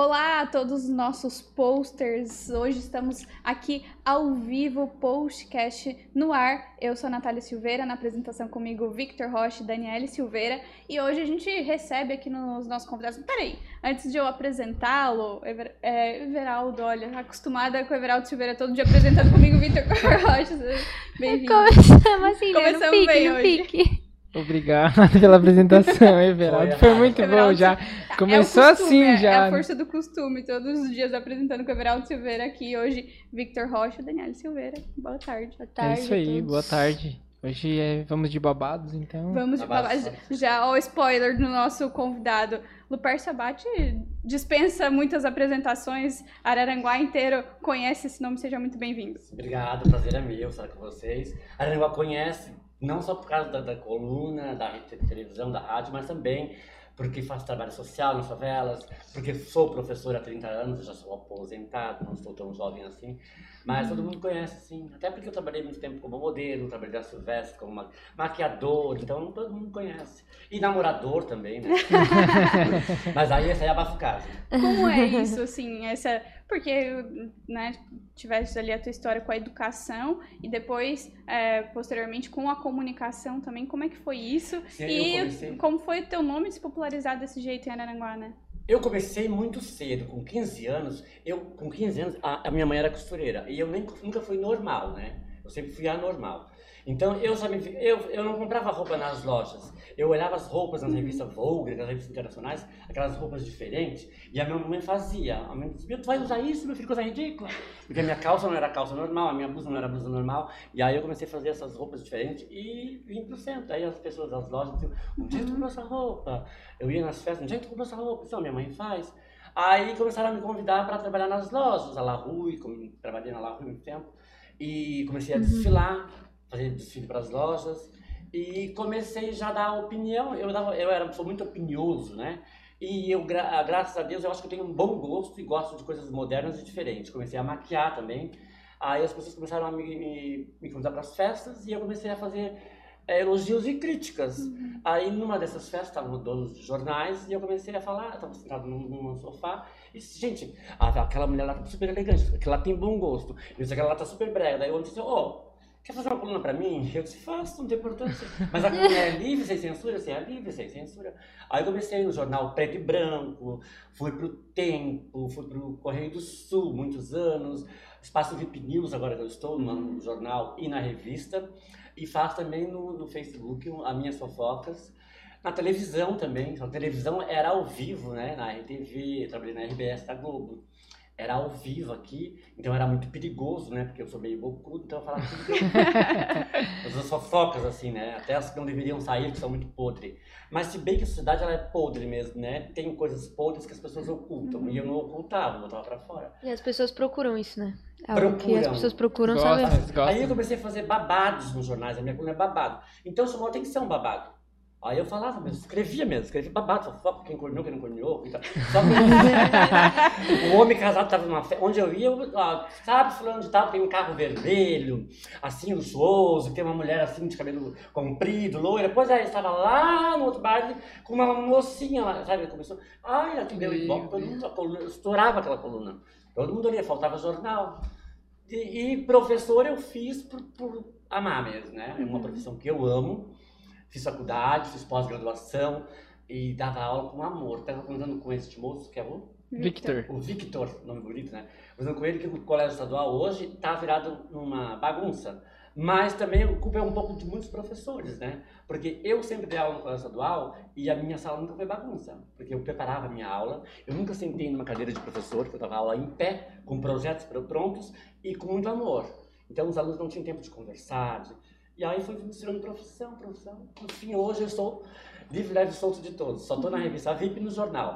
Olá a todos os nossos posters. Hoje estamos aqui ao vivo, postcast no ar. Eu sou a Natália Silveira, na apresentação comigo Victor Rocha e Daniele Silveira. E hoje a gente recebe aqui nos nossos convidados. Peraí, antes de eu apresentá-lo, Ever, é, Everaldo, olha, acostumada com o Everaldo Silveira todo dia apresentando comigo Victor Rocha. Bem-vindo. Começamos assim, né? Começamos no pique, bem no hoje. pique. Obrigado pela apresentação, Everaldo. Foi, Foi muito bom Everaldo, já. É Começou costume, assim é- já. É a força do costume, todos os dias apresentando com o Everaldo Silveira aqui. Hoje, Victor Rocha e Daniele Silveira. Boa tarde. Boa É tarde isso a aí, todos. boa tarde. Hoje é- vamos de babados, então. Vamos de Babado falar. só. Já, ó, o spoiler do nosso convidado. Luper Sabate dispensa muitas apresentações. Araranguá inteiro conhece esse nome, seja muito bem-vindo. Obrigado, o prazer é meu estar com vocês. A Aranguá conhece, não só por causa da, da coluna, da rede de televisão, da rádio, mas também porque faço trabalho social nas favelas, porque sou professor há 30 anos, já sou aposentado, não estou tão jovem assim. Mas todo mundo conhece, sim. Até porque eu trabalhei muito tempo como modelo, trabalhei da Silvestre como ma- maquiador, então todo mundo conhece. E namorador também, né? mas aí essa aí é a bafucagem. Como é isso, assim, essa. Porque, né, tivesse ali a tua história com a educação e depois, é, posteriormente, com a comunicação também. Como é que foi isso? Sim, e comecei- como foi teu nome se popularizar desse jeito em Araranguá, né? Eu comecei muito cedo, com 15 anos. Eu, com 15 anos, a, a minha mãe era costureira. E eu nem, nunca fui normal, né? Eu sempre fui anormal. Então, eu, já me, eu, eu não comprava roupa nas lojas. Eu olhava as roupas nas revistas Vogue, nas revistas internacionais, aquelas roupas diferentes. E a minha mãe fazia. A minha mãe dizia, tu vai usar isso, meu filho, coisa ridícula. Porque a minha calça não era calça normal, a minha blusa não era blusa normal. E aí eu comecei a fazer essas roupas diferentes e vim pro centro. Aí as pessoas das lojas diziam, onde é que tu comprou essa roupa? Eu ia nas festas, onde é que tu comprou essa roupa? Então, minha mãe faz. Aí começaram a me convidar para trabalhar nas lojas, a La Rue, como trabalhei na La Rue muito tempo. E comecei a desfilar, fazer desfile para as lojas. E comecei já a dar opinião. Eu, dava, eu era, sou muito opinioso, né? E eu, gra- graças a Deus, eu acho que eu tenho um bom gosto e gosto de coisas modernas e diferentes. Comecei a maquiar também. Aí as pessoas começaram a me, me, me convidar para as festas e eu comecei a fazer é, elogios e críticas. Aí numa dessas festas estavam donos de jornais e eu comecei a falar, estava sentado num, num sofá e gente, aquela mulher lá tá super elegante, aquela tem bom gosto, e disse, aquela lá tá super brega. Daí eu disse, ô, quer fazer uma coluna pra mim? Eu disse, faço, não tem importância. Mas a coluna é livre, sem censura? Assim, é livre, sem censura. Aí eu comecei no jornal Preto e Branco, fui pro Tempo, fui pro Correio do Sul, muitos anos, Espaço VIP News, agora que eu estou no jornal e na revista, e faço também no, no Facebook as minhas fofocas. Na televisão também, a televisão era ao vivo, né? Na RTV, trabalhei na RBS da Globo. Era ao vivo aqui, então era muito perigoso, né? Porque eu sou meio bocudo, então eu falava tudo. As fofocas, assim, né? Até as que não deveriam sair, que são muito podres. Mas se bem que a sociedade ela é podre mesmo, né? Tem coisas podres que as pessoas ocultam. E eu não ocultava, eu botava pra fora. E as pessoas procuram isso, né? É algo que as Procuram. pessoas procuram Gostam, saber. gostam. Aí eu comecei a fazer babados nos jornais, a minha coluna é babado. Então o jornal tem que ser um babado. Aí eu falava mesmo, escrevia mesmo, escrevia babado, fofoca, quem corneou, quem não corneou. tal. Só que o homem casado estava numa festa, onde eu ia, eu, ó, sabe, fulano de tal, tem um carro vermelho, assim, luxuoso, tem uma mulher assim, de cabelo comprido, loira. Pois é, estava lá no outro baile com uma mocinha lá, sabe, começou, ai, ela que deu Meu ibope, todo mundo, a coluna, estourava aquela coluna. Todo mundo ali, faltava jornal. E, e professor eu fiz por, por amar mesmo, né? É uma profissão que eu amo. Fiz faculdade, fiz pós-graduação e dava aula com amor. Estava contando com esse moço, que é o, Victor. o Victor, nome bonito, né? Contando com ele que o colégio estadual hoje está virado numa bagunça. Mas também a culpa é um pouco de muitos professores, né? Porque eu sempre dei aula no colégio estadual e a minha sala nunca foi bagunça. Porque eu preparava a minha aula, eu nunca sentei numa cadeira de professor, que eu dava aula em pé, com projetos pr- prontos e com muito amor. Então os alunos não tinham tempo de conversar. de- E aí foi tirando profissão, profissão. No fim, hoje eu estou livre, leve e solto de todos. Só estou na revista VIP e no jornal.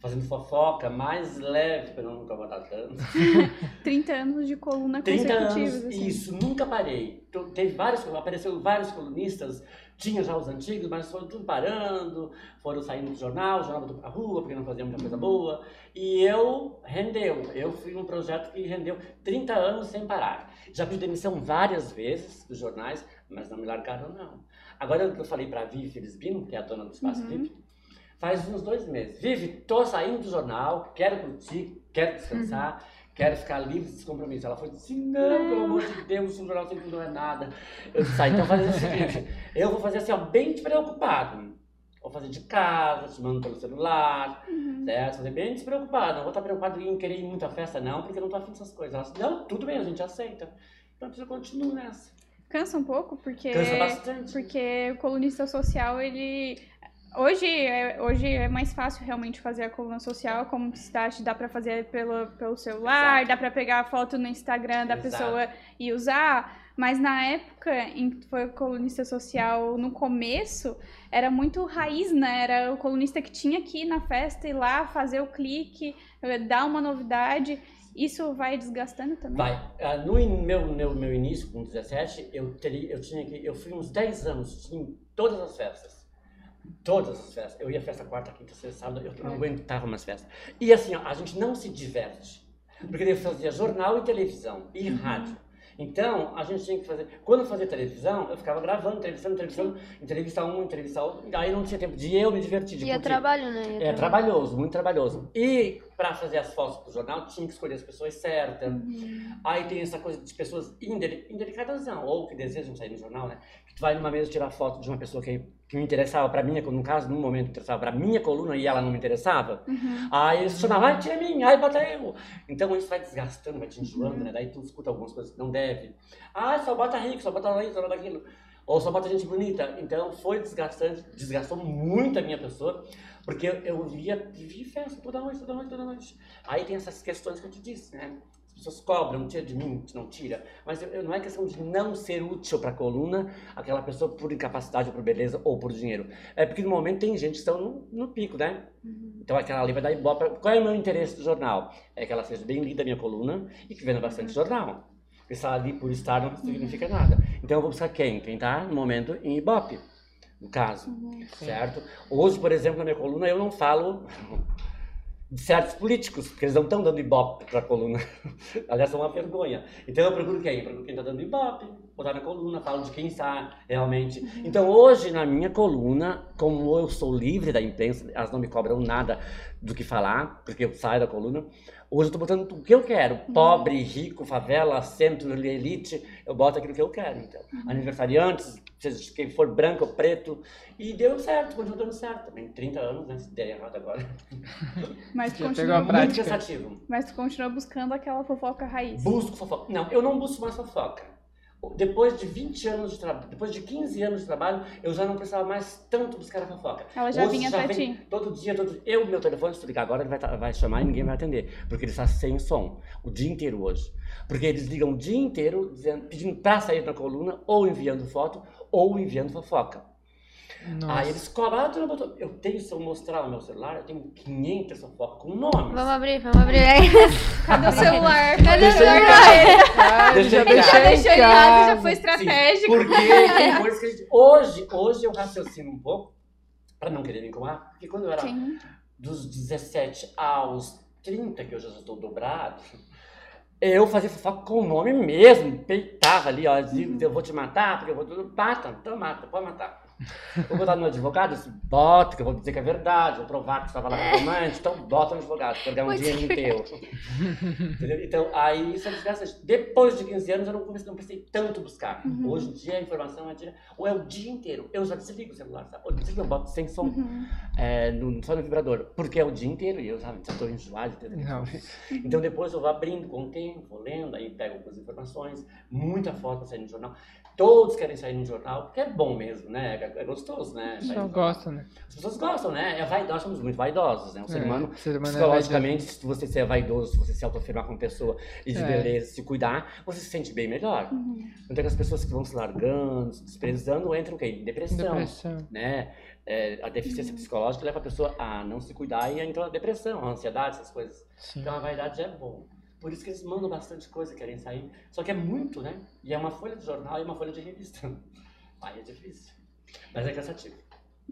Fazendo fofoca, mais leve, para não incomodar tanto. 30 anos de coluna 30 anos, assim. isso, nunca parei. Então, Teve vários, apareceu vários colunistas, tinha já os antigos, mas foram tudo parando, foram saindo do jornal, o jornal voltou pra rua, porque não fazia muita coisa boa. E eu, rendeu, eu fui um projeto que rendeu 30 anos sem parar. Já pedi demissão várias vezes dos jornais, mas não me largaram não. Agora que eu falei pra Vivi Felisbino, que é a dona do Espaço Uhum. VIP, Faz uns dois meses. Vive, tô saindo do jornal, quero curtir, quero descansar, uhum. quero ficar livre desse compromisso. Ela foi assim, não, pelo amor de Deus, o jornal sempre não é nada. Eu disse, ah, então fazer o seguinte, eu vou fazer assim, ó, bem despreocupado. Vou fazer de casa, te mando pelo celular, uhum. certo? Fazer bem despreocupado. Não vou estar preocupado em querer ir muito à festa, não, porque eu não tô afim dessas coisas. Ela disse, não, tudo bem, a gente aceita. Então eu continuo nessa. Cansa um pouco, porque. Cansa bastante. Porque o colunista social, ele Hoje é, hoje é mais fácil realmente fazer a coluna social, como cidade dá para fazer pelo, pelo celular, Exato. dá para pegar a foto no Instagram da Exato. pessoa e usar. Mas na época em que foi colunista social, no começo, era muito raiz, né? Era o colunista que tinha que ir na festa e lá fazer o clique, eh, dar uma novidade. Isso vai desgastando também? Vai. Uh, no meu, meu, meu início, com 17, eu, teria, eu tinha que. Eu fui uns 10 anos em todas as festas. Todas as festas. Eu ia festa quarta, quinta, sexta, sábado, eu não aguentava mais festas. E assim, ó, a gente não se diverte. Porque eu fazia jornal e televisão e uhum. rádio. Então, a gente tinha que fazer. Quando eu fazia televisão, eu ficava gravando, entrevistando, entrevistando, entrevista um, entrevista outro. Aí não tinha tempo de eu me divertir. e é trabalho, né? é trabalhoso, muito trabalhoso. E para fazer as fotos pro jornal, tinha que escolher as pessoas certas. Uhum. Aí tem essa coisa de pessoas indelicadas, não, ou que desejam sair no jornal, né? Vai numa mesa tirar foto de uma pessoa que que me interessava para minha, no caso, num momento interessava para minha coluna e ela não me interessava, uhum. aí eles chamavam, ai, tira mim, ai, bota eu. Então isso vai desgastando, vai te enjoando, uhum. né? Daí tu escuta algumas coisas que não deve. Ah, só bota rico, só bota isso, só bota aquilo. Ou só bota gente bonita. Então foi desgastante, desgastou muito a minha pessoa, porque eu, eu via, vivia festa toda noite, toda noite, toda noite. Aí tem essas questões que eu te disse, né? Pessoas cobram, tira de mim, não tira. Mas eu, não é questão de não ser útil para a coluna, aquela pessoa por incapacidade, ou por beleza, ou por dinheiro. É porque no momento tem gente que estão no, no pico, né? Uhum. Então aquela ali vai dar ibope. Qual é o meu interesse do jornal? É que ela seja bem lida a minha coluna e que venda bastante uhum. jornal. Porque se ela ali por estar não significa uhum. nada. Então eu vou buscar quem? Quem está no momento em ibope. No caso, uhum. certo? Hoje, por exemplo, na minha coluna eu não falo de certos políticos, porque eles não estão dando ibope para a coluna. Aliás, é uma vergonha. Então eu procuro quem? Eu procuro quem está dando ibope, botar na coluna, falo de quem está realmente. Uhum. Então hoje, na minha coluna, como eu sou livre da imprensa, elas não me cobram nada do que falar, porque eu saio da coluna. Hoje eu estou botando o que eu quero. Uhum. Pobre, rico, favela, centro, elite. Eu boto aquilo que eu quero. Então, uhum. aniversariantes, seja quem for branco ou preto. E deu certo, continua dando certo. Também 30 anos, né? Se der errado agora. Mas tu continua muito cansativo. Mas tu continua buscando aquela fofoca raiz. Busco fofoca. Não, eu não busco mais fofoca depois de 20 anos de trabalho, depois de 15 anos de trabalho, eu já não precisava mais tanto buscar a fofoca. Ela já Hoje, vinha já vem ti. Todo dia, todo dia. Eu, meu telefone, se tu ligar agora, ele vai, vai chamar e ninguém vai atender. Porque ele está sem som. O dia inteiro hoje. Porque eles ligam o dia inteiro dizendo, pedindo para sair da coluna, ou enviando foto, ou enviando fofoca. Nossa. Aí eles cobram, ah, botou. Eu tenho, se eu mostrar o meu celular, eu tenho 500 fofocas com nomes. Vamos abrir, vamos abrir aí. Cadê o celular? Cadê o celular? Deixa eu deixar já deixou em casa, já foi estratégico. Sim, porque tem coisas que a gente... Hoje, hoje eu raciocino um pouco, para não querer me incomodar, porque quando eu era Sim. dos 17 aos 30, que eu já estou dobrado, eu fazia fofoca com o nome mesmo, peitava ali, ó, uhum. eu vou te matar, porque eu vou... Mata, então mata, pode matar. Vou botar no advogado? Bota, que eu vou dizer que é verdade, vou provar que você estava lá com romântico, então bota no advogado, porque ganhar um dinheiro teu. Entendeu? Então, aí isso é desgastante. Depois de 15 anos, eu não comecei, não precisei tanto buscar. Uhum. Hoje em dia, a informação é dia, ou é o dia inteiro. Eu já desligo o celular, sabe? Eu desligo, eu boto sem som, uhum. é, no, só no vibrador, porque é o dia inteiro e eu, sabe, já estou enjoado. Não. Então, depois eu vou abrindo com o tempo, vou lendo, aí pego algumas informações, muita foto saindo no jornal. Todos querem sair no jornal, porque é bom mesmo, né? É, gostoso, né? Só gosta, né? As pessoas gostam, né? É vaidoso, nós somos muito vaidosos, né? O ser é, humano, ser humano é psicologicamente, é se você ser vaidoso, se você se autoafirmar como pessoa e de é. beleza, se cuidar, você se sente bem melhor. Uhum. Então, as pessoas que vão se largando, se desprezando, entram o quê? Em depressão, depressão. né? É, a deficiência uhum. psicológica leva a pessoa a não se cuidar e entra na depressão, a ansiedade, essas coisas. Sim. Então, a vaidade é bom. Por isso que eles mandam bastante coisa, querem sair. Só que é muito, né? E é uma folha de jornal e uma folha de revista. Aí é difícil. Mas é cansativo.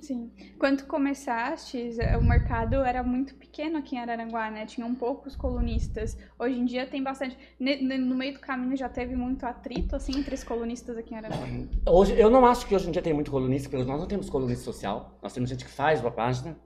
Sim. Quando começaste, o mercado era muito pequeno aqui em Araranguá, né? Tinham poucos colunistas. Hoje em dia tem bastante. No meio do caminho já teve muito atrito, assim, entre os colunistas aqui em Araranguá? Hoje, eu não acho que hoje em dia tem muito colunista, porque nós não temos colunista social. Nós temos gente que faz uma página,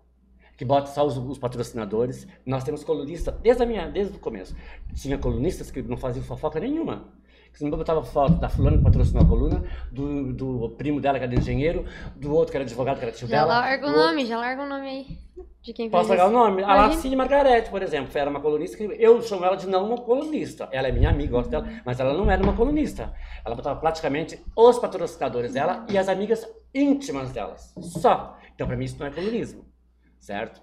que bota só os, os patrocinadores. Nós temos colunistas, desde, a minha, desde o começo. Tinha colunistas que não faziam fofoca nenhuma. Que não botava foto da fulana que patrocinou a coluna, do, do primo dela que era engenheiro, do outro que era advogado, que era tio Já dela. larga o do outro- nome, já larga o nome aí. De quem Posso largar o nome? A. Lacine Margarete, por exemplo, era uma colunista que eu chamo ela de não uma colunista. Ela é minha amiga, gosto dela, mas ela não era uma colunista. Ela botava praticamente os patrocinadores dela e as amigas íntimas delas. Só. Então, pra mim, isso não é colunismo. Certo?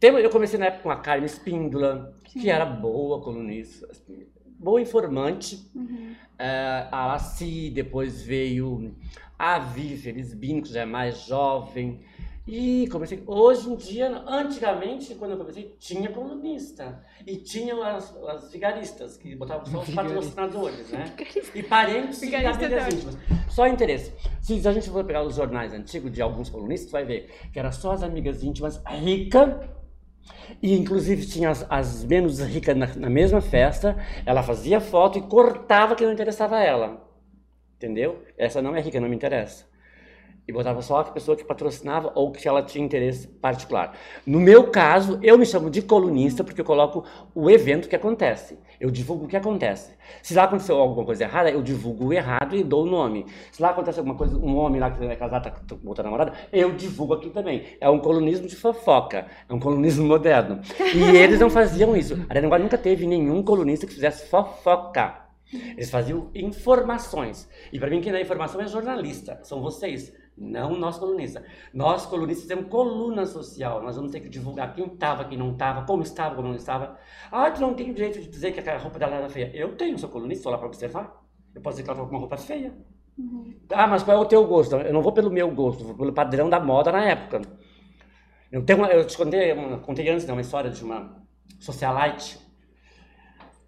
Eu comecei na época com a Carmen Espíndola, que era boa colunista, assim, boa informante. É, a Laci, depois veio a Vivi Felizbino, que já é mais jovem. E comecei. Hoje em dia, antigamente, quando eu comecei, tinha colunista. E tinham as, as vigaristas, que botavam só os patrocinadores, né? E parentes e Vigarista é íntimas. Só interesse. Se a gente for pegar os jornais antigos de alguns colunistas, vai ver que era só as amigas íntimas ricas. E inclusive tinha as, as menos ricas na, na mesma festa. Ela fazia foto e cortava que não interessava a ela. Entendeu? Essa não é rica, não me interessa. E botava só a pessoa que patrocinava ou que ela tinha interesse particular. No meu caso, eu me chamo de colunista porque eu coloco o evento que acontece. Eu divulgo o que acontece. Se lá aconteceu alguma coisa errada, eu divulgo o errado e dou o nome. Se lá acontece alguma coisa, um homem lá que é casado, tá outra namorada, eu divulgo aqui também. É um colunismo de fofoca. É um colunismo moderno. E eles não faziam isso. A Aranguá nunca teve nenhum colunista que fizesse fofoca. Eles faziam informações. E para mim, quem dá informação é jornalista. São vocês, não nós colunistas. Nós colunistas temos coluna social. Nós vamos ter que divulgar quem estava, quem não estava, como estava, como não estava. Ah, tu não tem direito de dizer que a roupa dela era feia. Eu tenho, sou colunista, estou lá para observar. Eu posso dizer que ela estava com uma roupa feia. Ah, mas qual é o teu gosto? Eu não vou pelo meu gosto, vou pelo padrão da moda na época. Eu, tenho uma- eu te contei, uma- contei antes né, uma história de uma socialite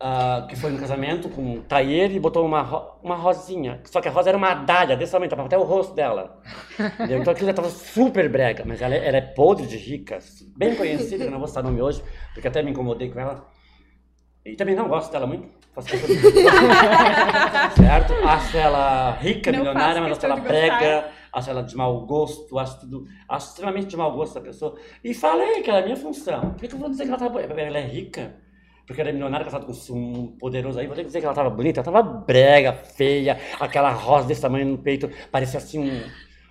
ah, que foi no casamento com um taier e botou uma, ro- uma rosinha. Só que a rosa era uma dália desse tamanho, tava até o rosto dela. Entendeu? Então aquilo já tava super brega, mas ela, é- ela é podre de rica, bem conhecida, eu não vou citar nome hoje, porque até me incomodei com ela. E também não gosto dela muito. Faço questão de- certo? Acho ela rica, Não milionária, mas acho ela brega, acho ela de mau gosto, acho tudo, acho extremamente de mau gosto da pessoa. E falei que era a minha função. Por que, que eu vou dizer que ela tá boa? Ela é rica? Porque ela é milionária, casada com um poderoso aí. Vou ter que dizer que ela tava bonita. Ela tava brega, feia, aquela rosa desse tamanho no peito, parecia assim um,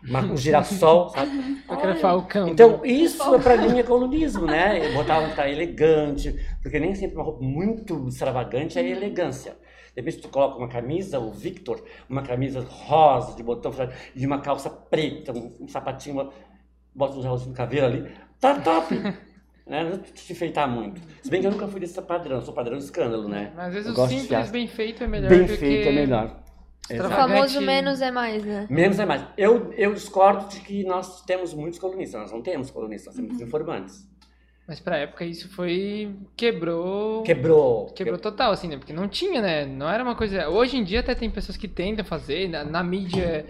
uma- um girassol, sabe? Aquele falcão. Então, isso pra mim é colunismo, né? Eu botava que tá elegante, porque nem sempre uma roupa muito extravagante é elegância. De repente tu coloca uma camisa, o Victor, uma camisa rosa, de botão fechado, e uma calça preta, um, um sapatinho, bota um gelzinho de caveira ali, tá top! né? Não precisa te enfeitar muito. Se bem que eu nunca fui desse padrão, sou padrão de escândalo, né? Mas às vezes Eu o simples bem feito é melhor Bem do feito que... é melhor. O famoso menos é mais, né? Menos é mais. Eu, eu discordo de que nós temos muitos colunistas. Nós não temos colunistas, nós temos informantes. Mas pra época isso foi... Quebrou... Quebrou. Quebrou total, assim, né? Porque não tinha, né? Não era uma coisa... Hoje em dia até tem pessoas que tentam fazer, na, na mídia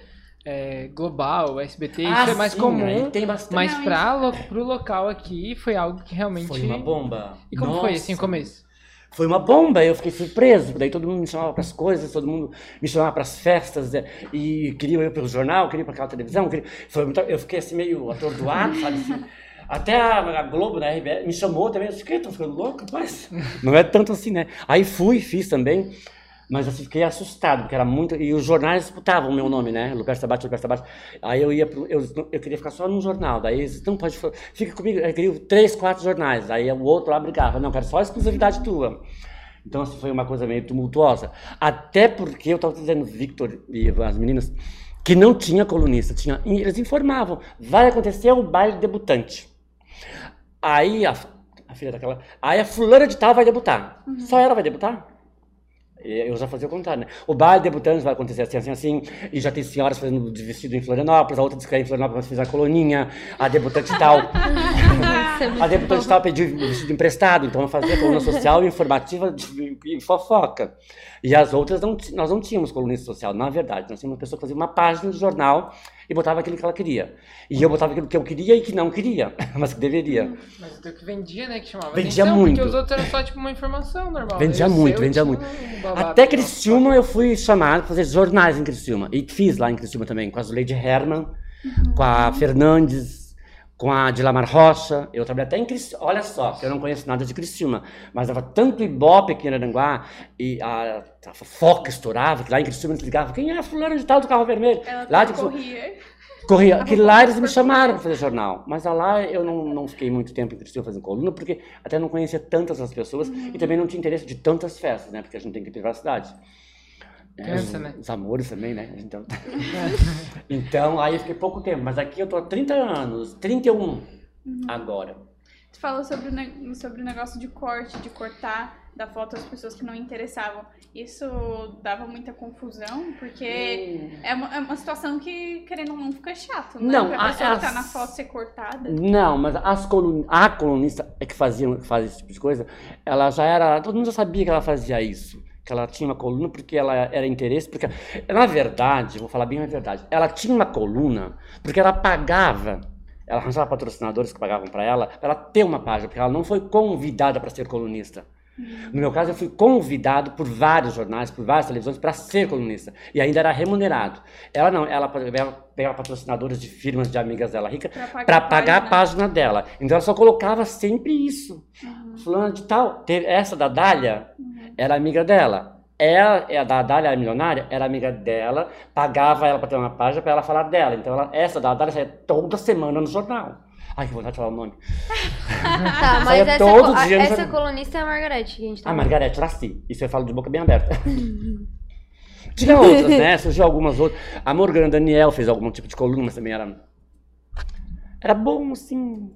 é, global, SBT, isso Ah, é mais sim, comum. Tem bastante. Mas Não, pra lo, pro local aqui foi algo que realmente... Foi uma bomba. E como foi, assim, o Nossa. começo? Foi uma bomba, eu fiquei surpreso. Daí todo mundo me chamava para as coisas, todo mundo me chamava para as festas né? e queria eu pelo jornal, queria para aquela televisão. Queria... Foi muito- Eu fiquei assim meio atordoado, sabe? Assim. Até a, Globo, né, RBS, me chamou também. Eu disse, que? Tô ficando louco, rapaz? Não é tanto assim, né? Aí fui, fiz também. Mas assim, fiquei assustado, porque era muito. E os jornais disputavam o meu nome, né? Lupercio Sabate, Lupercio Sabate. Aí eu ia pro. Eu, eu queria ficar só num jornal. Daí eles, não pode. Fica comigo. Eu queria três, quatro jornais. Aí o outro lá brigava. Não, quero só exclusividade tua. Então, assim, foi uma coisa meio tumultuosa. Até porque eu estava dizendo, Victor e as meninas, que não tinha colunista. Tinha, eles informavam. Vai acontecer o baile debutante. Aí a, a filha daquela. Aí a fulana de tal vai debutar. Só ela vai debutar? E Eu já fazia o contrário, né? O baile debutante vai acontecer assim, assim, assim, e já tem senhoras fazendo de vestido em Florianópolis, a outra disse que é em Florianópolis, mas fez a coloninha, a debutante tal. A debutante tal pediu vestido emprestado, então eu fazia coluna social, informativa de- e fofoca. E as outras, não, nós não tínhamos colunista social, na verdade. Nós tínhamos uma pessoa que fazia uma página de jornal e botava aquilo que ela queria. E eu botava aquilo que eu queria e que não queria, mas que deveria. Mas o que vendia, né? Que chamava Vendia atenção, muito. Porque os outros eram só, tipo, uma informação normal. Vendia? O muito, vendia muito. um babado Até. Criciúma eu fui chamado para fazer jornais em Criciúma. E fiz lá em Criciúma também, com a Zuleide Herman, com a Fernandes, com a Dilamar Rocha, eu trabalhei até em Criciúma, olha só, que eu não conheço nada de Criciúma, mas dava tanto ibope aqui em Aranguá, e a, a foca estourava, que lá em Criciúma eles ligavam, quem é a fulana de tal do carro vermelho? Ela lá de corria. Corria, que lá eles me chamaram para fazer jornal, mas lá eu não, não fiquei muito tempo em Criciúma fazendo coluna, porque até não conhecia tantas as pessoas e também não tinha interesse de tantas festas, né, porque a gente tem que ter privacidade. É, Né? os amores também, né? Então, então, aí eu fiquei pouco tempo, mas aqui eu tô há 30 anos, 31 agora. Tu falou sobre o, sobre o negócio de corte, de cortar da foto as pessoas que não interessavam. Isso dava muita confusão, porque é uma, é uma situação que, querendo ou não, fica chato, né? Não, pra a- pessoa que tá as- na foto ser cortada. Não, mas as colun... a colunista é que fazia, que fazia esse tipo de coisa, ela já era. Todo mundo já sabia que ela fazia isso. Que ela tinha uma coluna porque ela era interesse. Porque, na verdade, vou falar bem a verdade, ela tinha uma coluna porque ela pagava. Ela arranjava patrocinadores que pagavam para ela, pra ela ter uma página, porque ela não foi convidada para ser colunista. No meu caso, eu fui convidado por vários jornais, por várias televisões, para ser colunista. E ainda era remunerado. Ela não, ela pegava, patrocinadores de firmas de amigas dela rica pagar, para a pagar a página. dela. Então ela só colocava sempre isso. Fulana de tal, teve essa da Dália, era amiga dela. Ela, é a da Dália, a milionária, era amiga dela, pagava ela para ter uma página para ela falar dela. Então ela, essa da Dália saía toda semana no jornal. Ai, que vontade de falar o nome. Tá, mas essa, todo co- dia essa colunista é a Margarete que a gente tá Ah, Margarete Laci. Isso eu falo de boca bem aberta. Tinha outras, né? Surgiu algumas outras. A Morgana Daniel fez algum tipo de coluna, mas também era. Era bom, assim.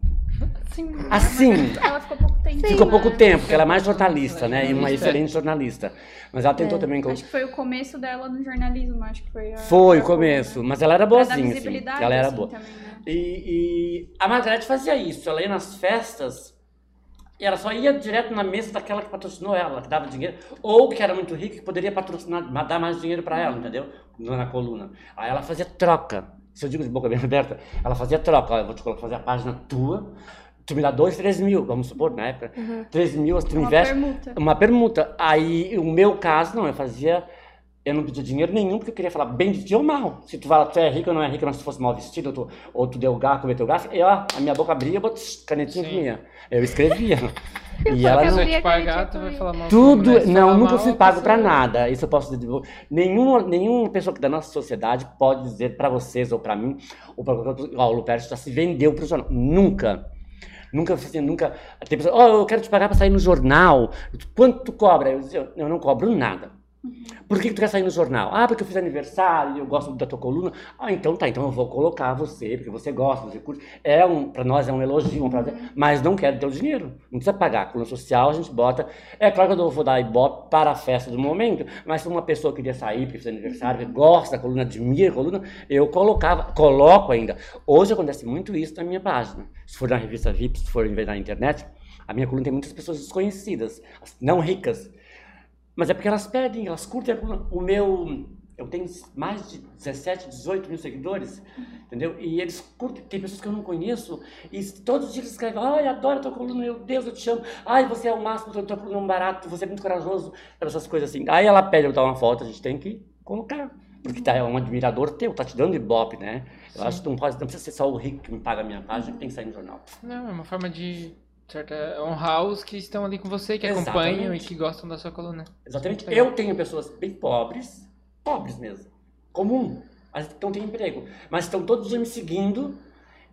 Sim. Assim. Ela ficou pouco tempo. Ficou né? pouco tempo, porque ela é mais jornalista, né? E uma excelente jornalista. Mas ela tentou É. também. Acho que foi o começo dela no jornalismo, acho que foi a... Foi o começo, coluna. mas ela era boazinha, assim. Ela era assim, boa. também, né? E, e a Margarete fazia isso, ela ia nas festas e ela só ia direto na mesa daquela que patrocinou ela, que dava dinheiro, ou que era muito rica que poderia patrocinar, dar mais dinheiro para ela, entendeu? Na coluna. Aí ela fazia troca. Se eu digo de boca bem aberta, ela fazia troca. Ó, eu vou te colocar fazer a página tua, tu me dá dois, três mil, vamos supor, na época. Três mil, tu Uma investe. permuta. Uma permuta. Aí, o meu caso, não, eu fazia. Eu não pedia dinheiro nenhum porque eu queria falar bem de ti ou mal. Se tu fala, tu é rica ou não é rica, mas se tu fosse mal vestido, ou tu, ou tu deu gato, cometeu gato, eu, ó, a minha boca abria, eu boto canetinha Sim. minha. Eu escrevia. e Se ela não. te pagar, tu vai falar mal. Tudo. né? Se Não, nunca fui pago pra pessoa- nada. Isso eu posso dizer. Nenhuma, nenhuma pessoa da nossa sociedade pode dizer pra vocês ou pra mim, ou pra qualquer outro. Ó, o Lupercio já se vendeu pro jornal. Nunca. Nunca, assim, nunca. Tem pessoa, ó, eu quero te pagar pra sair no jornal. Quanto tu cobra? Eu dizia, eu não cobro nada. Por que, que tu quer sair no jornal? Ah, porque eu fiz aniversário, eu gosto da tua coluna. Ah, então tá, então eu vou colocar você, porque você gosta, você curte. É um, pra nós é um elogio, um prazer, mas não quero teu dinheiro. Não precisa pagar. Coluna social a gente bota. É claro que eu vou dar ibope para a festa do momento, mas se uma pessoa queria sair porque fez aniversário, que gosta da coluna, admira a coluna, eu colocava, coloco ainda. Hoje acontece muito isso na minha página. Se for na revista VIP, se for na internet, a minha coluna tem muitas pessoas desconhecidas, não ricas. Mas é porque elas pedem, elas curtem. O meu. Eu tenho mais de 17, 18 mil seguidores, entendeu? E eles curtem, tem pessoas que eu não conheço, e todos os dias eles escrevem, ai, adoro a tua coluna, meu Deus, eu te amo, ai, você é o máximo, tua coluna é um barato, você é muito corajoso, essas coisas assim. Aí ela pede eu dar uma foto, a gente tem que colocar, porque tá, é um admirador teu, tá te dando ibope, né? Eu acho que não, pode, não precisa ser só o rico que me paga a minha página, que tem que sair no jornal. Não, é uma forma de certa, honrar os que estão ali com você, que acompanham e Exatamente. que gostam da sua coluna. Exatamente. Eu tenho pessoas bem pobres, pobres mesmo, comum, mas que não têm emprego, mas estão todos me seguindo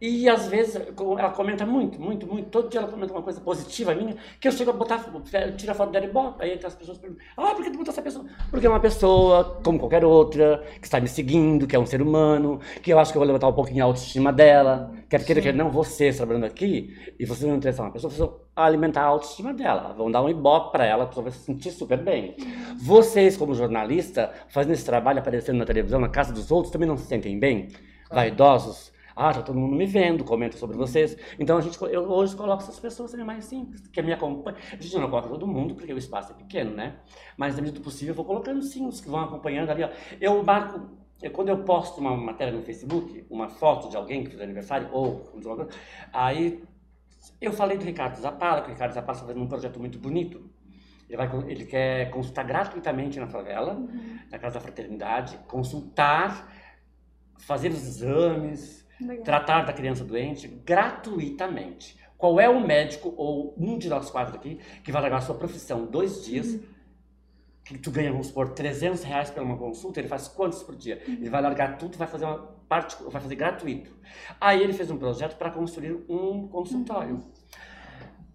e às vezes ela comenta muito, muito, muito. Todo dia ela comenta uma coisa positiva minha que eu chego a botar, eu tiro a foto dela e boto. Aí as pessoas perguntam: Ah, por que tu botou essa pessoa? Porque é uma pessoa, como qualquer outra, que está me seguindo, que é um ser humano, que eu acho que eu vou levantar um pouquinho a autoestima dela. Quer queira, quer não, você trabalhando aqui e você não interessar uma pessoa, você alimentar a autoestima dela. Vão dar um ibope para ela, a pessoa vai se sentir super bem. Vocês, como jornalista, fazendo esse trabalho, aparecendo na televisão, na casa dos outros, também não se sentem bem? Vaidosos? Ah, tá todo mundo me vendo, comenta sobre vocês. Então a gente, eu hoje coloco essas pessoas também mais simples, que me acompanham. A gente não coloca todo mundo, porque o espaço é pequeno, né? Mas na medida do possível eu vou colocando sim os que vão acompanhando ali. Ó. Eu marco, quando eu posto uma matéria no Facebook, uma foto de alguém que fez aniversário, ou aí eu falei do Ricardo Zapala, que o Ricardo Zapala está fazendo um projeto muito bonito. Ele, vai, ele quer consultar gratuitamente na favela, na Casa da Fraternidade, consultar, fazer os exames, Legal. tratar da criança doente gratuitamente. Qual é o médico ou um de nós quatro aqui que vai largar a sua profissão dois dias, que tu ganha, vamos supor, 300 reais por uma consulta, ele faz quantos por dia? Ele vai largar tudo, vai fazer uma parte, vai fazer gratuito. Aí ele fez um projeto para construir um consultório.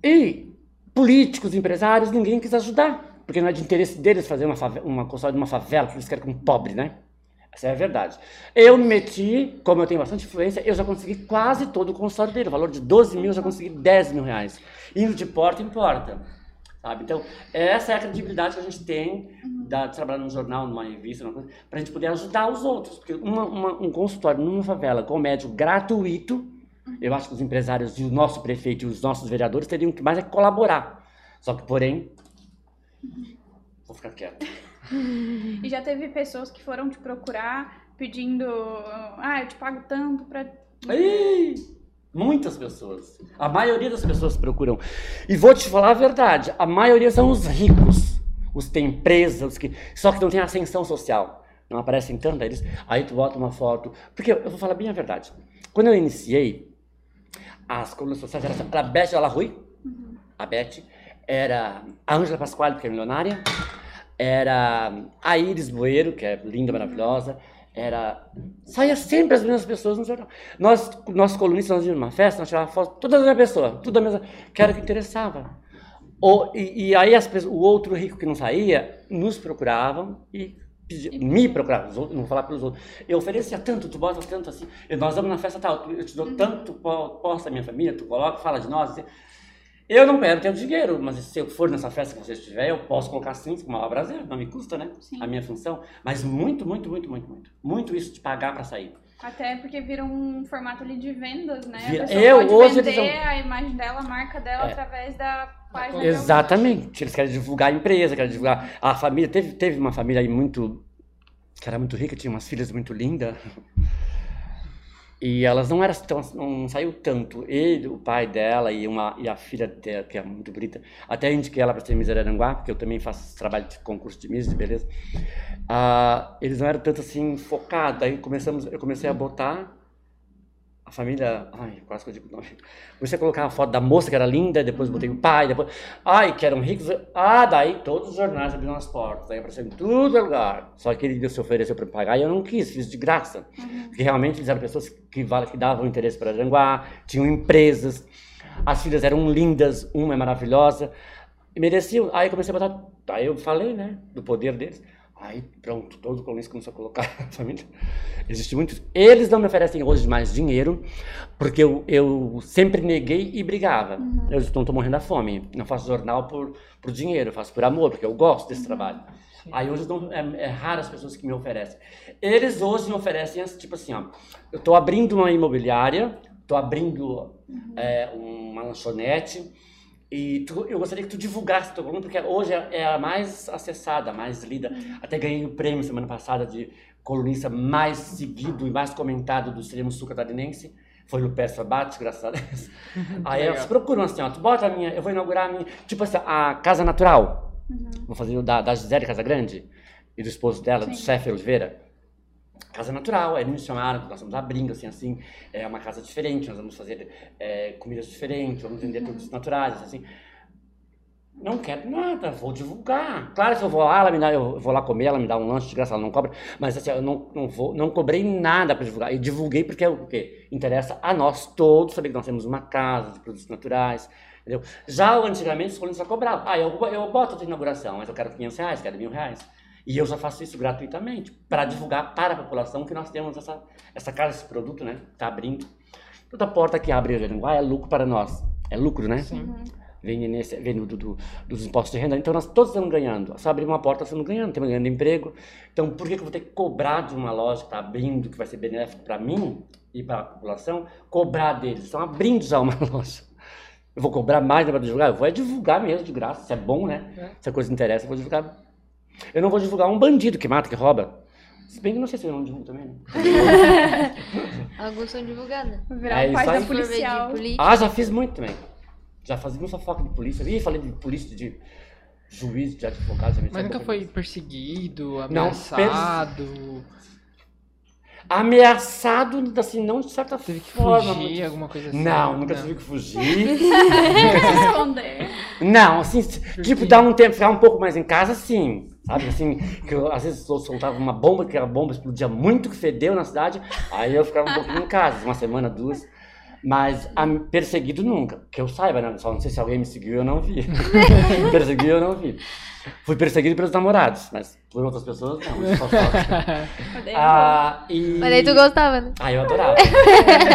E políticos, empresários, ninguém quis ajudar, porque não é de interesse deles fazer uma, fave- uma consultório de uma favela, que eles querem com pobre, né? Essa é a verdade. Eu me meti, como eu tenho bastante influência, eu já consegui quase todo o consultório dele. O valor de 12 mil, eu já consegui 10 mil reais. Indo de porta em porta. Sabe? Então, essa é a credibilidade que a gente tem da, de trabalhar num jornal, numa revista, para a gente poder ajudar os outros. Porque uma- uma- um consultório numa favela com médico gratuito, eu acho que os empresários e o nosso prefeito e os nossos vereadores teriam que mais é colaborar. Só que, porém, vou ficar quieto. E já teve pessoas que foram te procurar pedindo, ah, eu te pago tanto pra. Ih, muitas pessoas. A maioria das pessoas procuram. E vou te falar a verdade: a maioria são os ricos, os que têm empresa, os que só que não têm ascensão social. Não aparecem tanto. Aí, eles, aí tu bota uma foto. Porque eu vou falar bem a verdade. Quando eu iniciei, as colunas sociais eram era a Beth Alarrui, a Beth, era a Ângela Pasquale, que é milionária, era a Iris Bueiro, que é linda, maravilhosa, era... Saía sempre as mesmas pessoas no jornal. Nós, nós colunistas, nós íamos numa festa, nós tirávamos foto, toda a mesma pessoa, tudo a mesma, que era o que interessava. Ou, e, e aí as o outro rico que não saía, nos procuravam e me procuravam, os outros, não vou falar pelos outros. Eu oferecia tanto, tu bota tanto assim, nós vamos na festa tal, eu te dou tanto, po- posta a minha família, tu coloca, fala de nós, assim. Eu não quero ter o dinheiro, mas se eu for nessa festa que você estiver, eu posso colocar assim, como uma brasileira, não me custa, né? Sim. A minha função. Mas muito, muito, muito, muito, muito. Muito isso de pagar para sair. Até porque vira um formato ali de vendas, né? Vira- A pessoa Eu, pode hoje, vender eles a imagem dela, a marca dela É. através da página. Exatamente. Eles querem divulgar a empresa, querem divulgar a família. Teve, teve uma família aí muito. que era muito rica, tinha umas filhas muito lindas. E elas não eram tão, não saiu tanto. Ele, o pai dela e, uma, e a filha dela, que é muito bonita, até indiquei ela para ser Miss Araranguá, porque eu também faço trabalho de concurso de Miss, de beleza. Ah, eles não eram tanto assim focados. Aí começamos, eu comecei a botar família. Ai, quase que eu digo nome. Comecei a colocar a foto da moça que era linda, depois botei o pai, depois. Ai, que eram ricos. Ah, daí todos os jornais abriram as portas, aí apareceu em todo lugar. Só que ele se ofereceu para pagar e eu não quis, fiz de graça. Porque realmente eles eram pessoas que, que davam interesse para Aranguá, tinham empresas, as filhas eram lindas, uma é maravilhosa, e mereciam. Aí eu comecei a botar. Aí eu falei, né, do poder deles. Aí pronto, todo o colunista começou a colocar a família. Existe muito. Eles não me oferecem hoje mais dinheiro, porque eu, eu sempre neguei e brigava. Eu não estou morrendo da fome. Não faço jornal por, por dinheiro, eu faço por amor, porque eu gosto desse trabalho. Aí hoje não, é, é raro as pessoas que me oferecem. Eles hoje me oferecem, assim, tipo assim, ó, eu estou abrindo uma imobiliária, estou abrindo é, uma lanchonete, e tu- eu gostaria que tu divulgasse a tua coluna, porque hoje é a mais acessada, a mais lida. Até ganhei o prêmio semana passada de colunista mais seguido e mais comentado do extremo sul catarinense. Foi o Lupes Fabate, graças a Deus. Aí Legal. elas procuram assim, ó, tu bota a minha, eu vou inaugurar a minha, tipo assim, a Casa Natural. Vou fazer o da, da Gisele Casagrande e do esposo dela, do Sim. chefe Oliveira. Casa natural, aí me chamaram, nós estamos abrindo, assim, assim, é uma casa diferente, nós vamos fazer é, comidas diferentes, vamos vender produtos naturais, assim. Não quero nada, vou divulgar. Claro que eu vou lá, ela me dá, eu vou lá comer, ela me dá um lanche de graça, ela não cobra, mas assim, eu não, não, vou, não cobrei nada para divulgar. E divulguei porque é o quê? Interessa a nós todos saber que nós temos uma casa de produtos naturais, entendeu? Já antigamente os colunistas cobravam. Ah, eu, eu boto de inauguração, mas eu quero 500 reais, quero mil reais. E eu já faço isso gratuitamente para divulgar para a população que nós temos essa, essa casa, esse produto, né? Está abrindo. Toda porta que abre Aranguá é lucro para nós. É lucro, né? Sim. Vem, nesse, vem do, do- dos impostos de renda. Então nós todos estamos ganhando. Só abrir uma porta, estamos ganhando, estamos ganhando emprego. Então por que, que eu vou ter que cobrar de uma loja que está abrindo, que vai ser benéfico para mim e para a população, cobrar deles? Estão abrindo já uma loja. Eu vou cobrar mais para divulgar? Eu vou é divulgar mesmo de graça, se é bom, né? É. Se a coisa interessa, eu vou divulgar. Eu não vou divulgar um bandido que mata, que rouba. Se bem que não sei se eu não divulgo também, né? Alguns são divulgados. Virar É um página de policial. Ah, já fiz muito também. Já fazia muita fofoca de polícia. Ih, falei de polícia, de juiz, de advogado. Mas nunca foi perseguido, Não, ameaçado. Ameaçado, assim, não de certa Teve que forma. fugir, muito- alguma coisa assim. Não, nunca tive que fugir. Se esconder. Não, assim, tipo, dar um tempo, ficar um pouco mais em casa, sim. Sabe, assim, que eu, às vezes eu soltava uma bomba, que a bomba explodia muito, que fedeu na cidade, aí eu ficava um pouquinho em casa, uma semana, duas. Mas a- perseguido nunca, que eu saiba, né? Só não sei se alguém me seguiu, eu não vi. Perseguido, eu não vi. Fui perseguido pelos namorados, mas por outras pessoas, não. Só só. Ah, e... Mas aí tu gostava, né? Ah, eu adorava.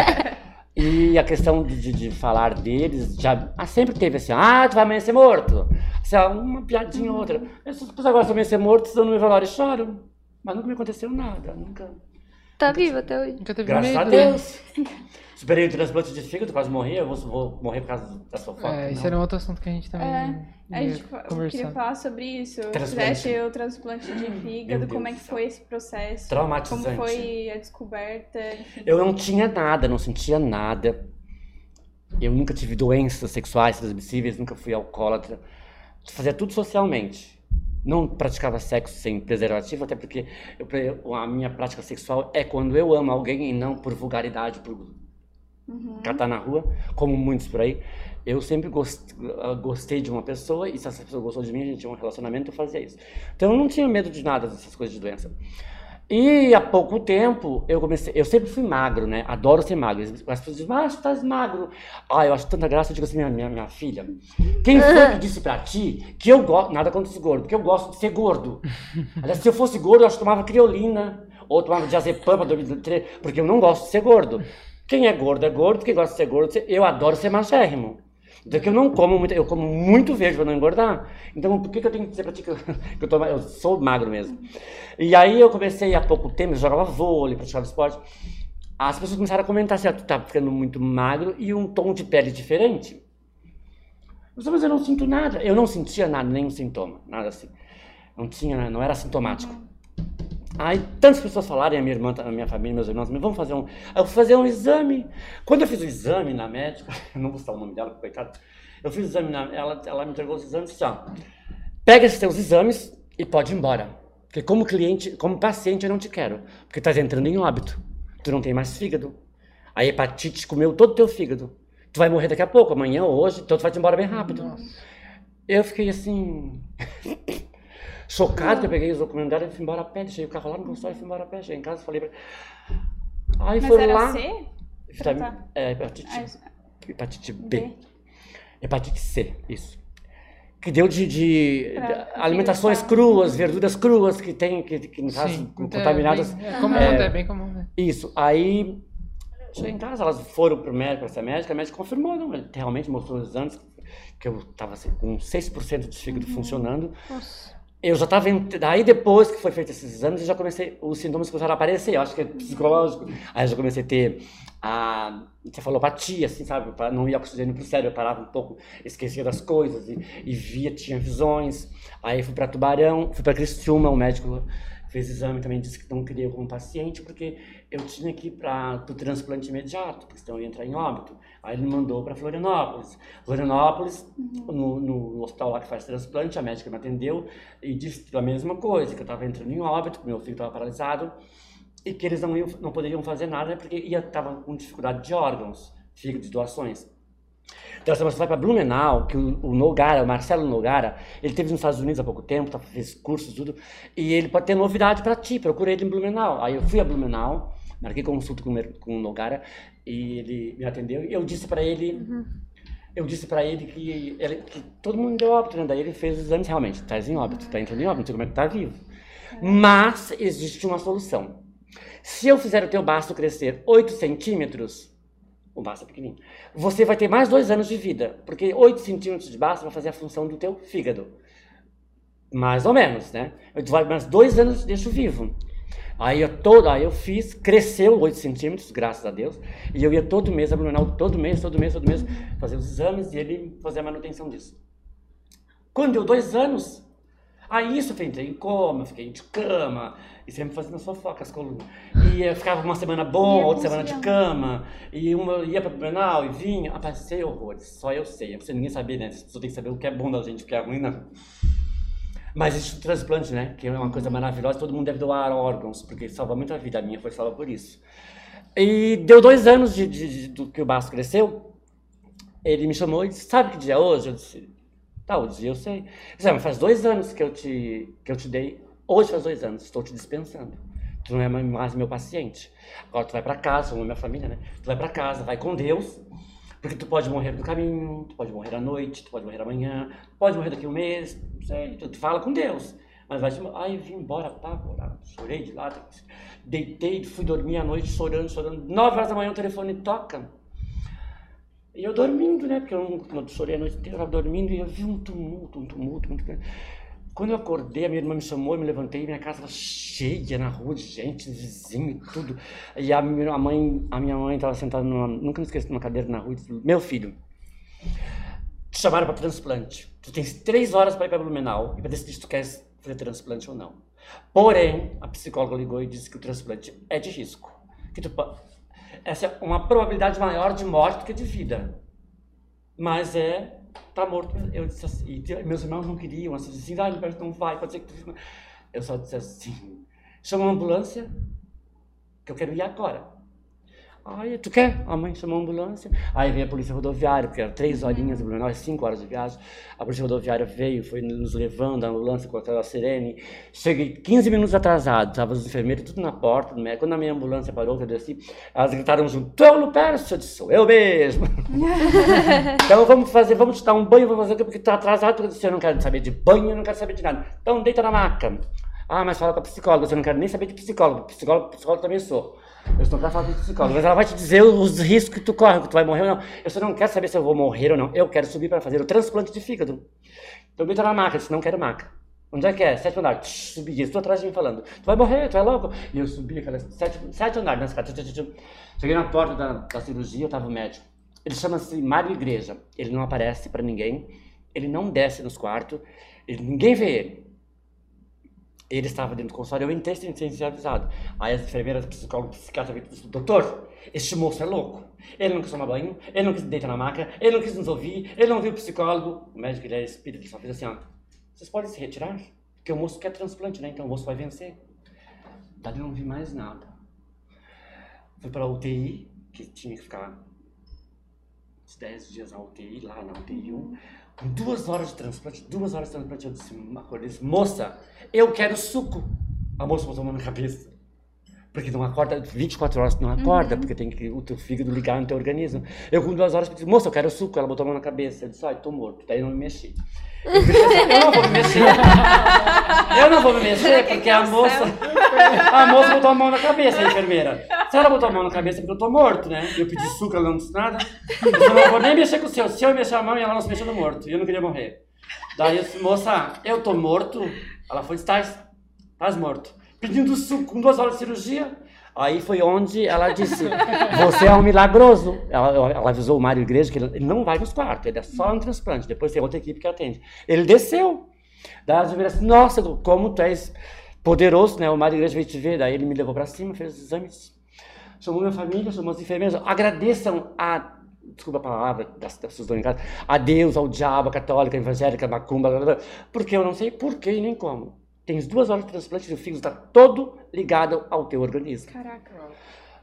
e a questão de, de- de falar deles, já ah, sempre teve assim, ah, tu vai amanhecer morto. Assim, uma piadinha ou outra. Essas pessoas agora vão amanhecer morto, estão no meu velório e choram. Mas nunca me aconteceu nada, nunca. Tá vivo até hoje. Nunca teve Graças medo. a Deus. Superei o transplante de fígado, quase morri, eu vou, vou morrer por causa da fofoca. É, isso era um outro assunto que a gente também É, A gente queria falar sobre isso. Fizeste o transplante de fígado, como é que foi esse processo? Traumatizante. Como foi a descoberta? enfim. Eu não tinha nada, não sentia nada. Eu nunca tive doenças sexuais transmissíveis, nunca fui alcoólatra. Fazia tudo socialmente. Não praticava sexo sem preservativo, até porque eu- a minha prática sexual é quando eu amo alguém e não por vulgaridade, por Uhum. catar na rua, como muitos por aí. Eu sempre gost- ah, gostei de uma pessoa e se essa pessoa gostou de mim, a gente tinha um relacionamento, eu fazia isso. Então eu não tinha medo de nada dessas coisas de doença. E há pouco tempo eu comecei. Eu sempre fui magro, né? Adoro ser magro. As pessoas dizem, mas tu estás magro. Ah, eu acho tanta graça. Eu digo assim, minha, minha, minha filha, quem foi que disse pra ti que eu gosto. Nada contra os gordos, porque eu gosto de ser gordo. Aliás, se eu fosse gordo, eu acho que tomava criolina. Ou tomava diazepam pra dormir, porque eu não gosto de ser gordo. Quem é gordo é gordo, quem gosta de ser gordo, eu adoro ser magérrimo. Então que eu não como muito, eu como muito verde para não engordar. Então por que, que eu tenho que dizer pra ti que eu, que eu, tô, eu sou magro mesmo? E aí eu comecei há pouco tempo, eu jogava vôlei, praticava esporte. As pessoas começaram a comentar assim, ah, tu tá ficando muito magro e um tom de pele diferente. Eu disse, mas eu não sinto nada. Eu não sentia nada, nenhum sintoma, nada assim. Não tinha, não era sintomático. Aí tantas pessoas falaram, e a minha irmã, a minha família, meus irmãos, vamos fazer um. Eu fui fazer um exame. Quando eu fiz o exame na médica, eu não vou citar o nome dela, coitado. Eu fiz o exame na. Ela, ela me entregou os exames e disse, ó, pega esses teus exames e pode ir embora. Porque como cliente, como paciente, eu não te quero. Porque estás entrando em óbito. Tu não tem mais fígado. A hepatite comeu todo o teu fígado. Tu vai morrer daqui a pouco, amanhã ou hoje, então tu vai te embora bem rápido. Eu fiquei assim. chocado que eu peguei os documentos dela e fui embora a pé. Deixei o carro lá no consultório e fui embora a pé. Cheguei em casa e falei pra Aí Mas foi era lá. C? Vitamina-. É, hepatite, Ah, hepatite B. B. Hepatite C, isso. Que deu de, de- alimentações cruas, verduras cruas que tem, que, que no caso, Sim, é contaminadas. bem- É comum, É. até, é bem comum, né? Isso. Aí cheguei em casa, elas foram pro médico, essa médica, a médica confirmou, não, ele realmente mostrou os exames que eu estava assim, com 6% de fígado funcionando. Nossa. Eu já estava. Aí depois que foi feito esses exames, eu já comecei. Os sintomas começaram a aparecer. Eu acho que é psicológico. Aí eu já comecei a ter a encefalopatia, assim, sabe? Não ia oxigênio pro cérebro, eu parava um pouco, esquecia das coisas e, e via, tinha visões. Aí fui para Tubarão, fui para Criciúma, o médico fez exame também, disse que não queria como paciente, porque eu tinha que ir para o transplante imediato, porque senão eu ia entrar em óbito. Aí ele mandou para Florianópolis. Florianópolis, no, no hospital lá que faz transplante, a médica me atendeu e disse a mesma coisa, que eu estava entrando em óbito, que meu filho estava paralisado e que eles não, iam, não poderiam fazer nada porque ia estava com dificuldade de órgãos, fígado de doações. Então você vai para Blumenau, que o, o Nogara, o Marcelo Nogara, ele teve nos Estados Unidos há pouco tempo, tá, fez cursos tudo, e ele pode ter novidade para ti, procura ele em Blumenau. Aí eu fui a Blumenau, marquei consulta com, com o Nogara e ele me atendeu e eu disse para ele, eu disse para ele que, ele- que todo mundo deu óbito, né? Daí ele fez os exames realmente, tá em óbito, tá entrando em óbito, não sei como é que tá vivo. Mas existe uma solução. Se eu fizer o teu baço crescer 8 centímetros, o baço é pequenininho, você vai ter mais dois anos de vida, porque 8 centímetros de baço vai fazer a função do teu fígado. Mais ou menos, né? Eu vai mais dois anos deixo vivo. Aí eu, todo, aí eu fiz, cresceu 8 centímetros, graças a Deus, e eu ia todo mês, abdominal, todo mês, todo mês, todo mês, fazer os exames e ele fazer a manutenção disso. Quando deu dois anos, aí isso eu entrei em coma, fiquei de cama, e sempre fazendo fofoca as colunas. E eu ficava uma semana bom, Ia outra semana de cama, e uma ia para o Blumenau e vinha. Ah, passei horrores, só eu sei, não precisa ninguém saber, né? As pessoas têm que saber o que é bom da gente, o que é ruim, não. Mas existe o transplante, né? Que é uma coisa maravilhosa, todo mundo deve doar órgãos, porque salva muita vida. A minha foi salva por isso. E deu dois anos de, de, de- do que o Baço cresceu. Ele me chamou e disse: Sabe que dia é hoje? Eu disse: Tá, o dia eu sei. Ele disse: "Ah, mas faz dois anos que eu, te, que eu te dei. Hoje faz dois anos, estou te dispensando. Tu não é mais meu paciente. Agora tu vai para casa, como é minha família, né? Tu vai para casa, vai com Deus. Porque tu pode morrer no caminho, tu pode morrer à noite, tu pode morrer amanhã, pode morrer daqui a um mês, não sei, tu, tu fala com Deus. Mas vai te... Aí eu vim embora apavorado, chorei de lado, deitei, fui dormir à noite chorando, chorando. Nove horas da manhã o telefone toca. E eu dormindo, né? Porque eu não, chorei a noite inteira, eu estava dormindo e eu vi um tumulto, um tumulto muito grande. Quando eu acordei, a minha irmã me chamou, eu me levantei, minha casa estava cheia na rua de gente, vizinho e tudo. E a minha mãe, a minha mãe estava sentada numa, nunca me esqueço, numa cadeira na rua e disse, meu filho, te chamaram para transplante. Tu tens três horas para ir para Blumenau e para decidir se tu quer fazer transplante ou não. Porém, a psicóloga ligou e disse que o transplante é de risco. Que tu, essa é uma probabilidade maior de morte do que de vida. Mas é tá morto. Eu disse assim, e meus irmãos não queriam, assim, assim, ah, Gilberto, não vai, pode ser que tu. Eu só disse assim, chama uma ambulância, que eu quero ir agora. Aí, tu quer? A mãe chamou a ambulância. Aí veio a polícia rodoviária, porque eram três horinhas Blumenau, cinco horas de viagem. A polícia rodoviária veio, foi nos levando, a ambulância com aquela sirene. Cheguei 15 minutos atrasado, estavam os enfermeiros tudo na porta do médico. Quando a minha ambulância parou, que eu desci, elas gritaram junto, tu é o? Eu disse, sou eu mesmo. então vamos fazer, vamos te dar um banho, vamos fazer, porque tá atrasado. Eu disse, eu não quero saber de banho, eu não quero saber de nada. Então deita na maca. Ah, mas fala com a psicóloga, você não quer nem saber de psicólogo. Psicólogo, psicólogo também sou. Eu estou para falar com psicólogo, mas ela vai te dizer os riscos que tu corre, que tu vai morrer ou não. Eu só não quero saber se eu vou morrer ou não. Eu quero subir para fazer o transplante de fígado. Então deita na maca, eu disse, não quero maca. Onde é que é? Sétimo andar. Subi, estou atrás de mim falando. Tu vai morrer, tu é louco? E eu subi aquela sete, sete andares nessa. Cheguei na porta da, da cirurgia, eu tava o médico. Ele chama-se Mário Igreja. Ele não aparece para ninguém. Ele não desce nos quartos. Ele- ninguém vê ele. Ele estava dentro do consultório, eu entrei sem, ser avisado. Aí as enfermeiras, psicólogos, psiquiatras, vieram e disseram, doutor, este moço é louco. Ele não quis tomar banho, ele não quis deitar na maca, ele não quis nos ouvir, ele não viu o psicólogo. O médico, ele é ele só fez assim, ó, vocês podem se retirar? Porque o moço quer transplante, né? Então o moço vai vencer. Dali não vi mais nada. Fui para a UTI, que tinha que ficar uns 10 dias na UTI, lá na UTI 1. Duas horas de transplante, duas horas de transplante, eu disse, moça, eu quero suco. A moça botou a mão na cabeça. Porque não acorda, 24 horas não acorda, porque tem que o teu fígado ligar no teu organismo. Eu com duas horas disse, moça, eu quero suco. Ela botou a mão na cabeça. Eu disse, ai, tô morto. Daí não me mexi. Eu não vou me mexer. Eu não vou me mexer porque a moça, a moça botou a mão na cabeça, a enfermeira. Se ela botou a mão na cabeça é porque eu tô morto, né? Eu pedi suco, ela não disse nada. Eu disse, não vou nem mexer com o seu. Se eu mexer a mão, ela não se mexeu, eu morto. E eu não queria morrer. Daí eu disse, moça, eu tô morto. Ela foi, estás, estás morto. Pedindo suco com duas horas de cirurgia. Aí foi onde ela disse, você é um milagroso. Ela, ela avisou o Mário Igreja que ele não vai nos quartos, ele é só no transplante. Depois tem outra equipe que atende. Ele desceu. Daí ela disse assim, nossa, como tu és poderoso, né? O Mário Igreja veio te ver. Daí ele me levou para cima, fez os exames. Chamou minha família, chamou as enfermeiras. Agradeçam a desculpa a palavra das das pessoas em casa, a Deus, ao diabo, a católica, a evangélica, a macumba, blá, blá, blá, porque eu não sei por que e nem como. Tens duas horas de transplante e o fígado está todo ligado ao teu organismo. Caraca.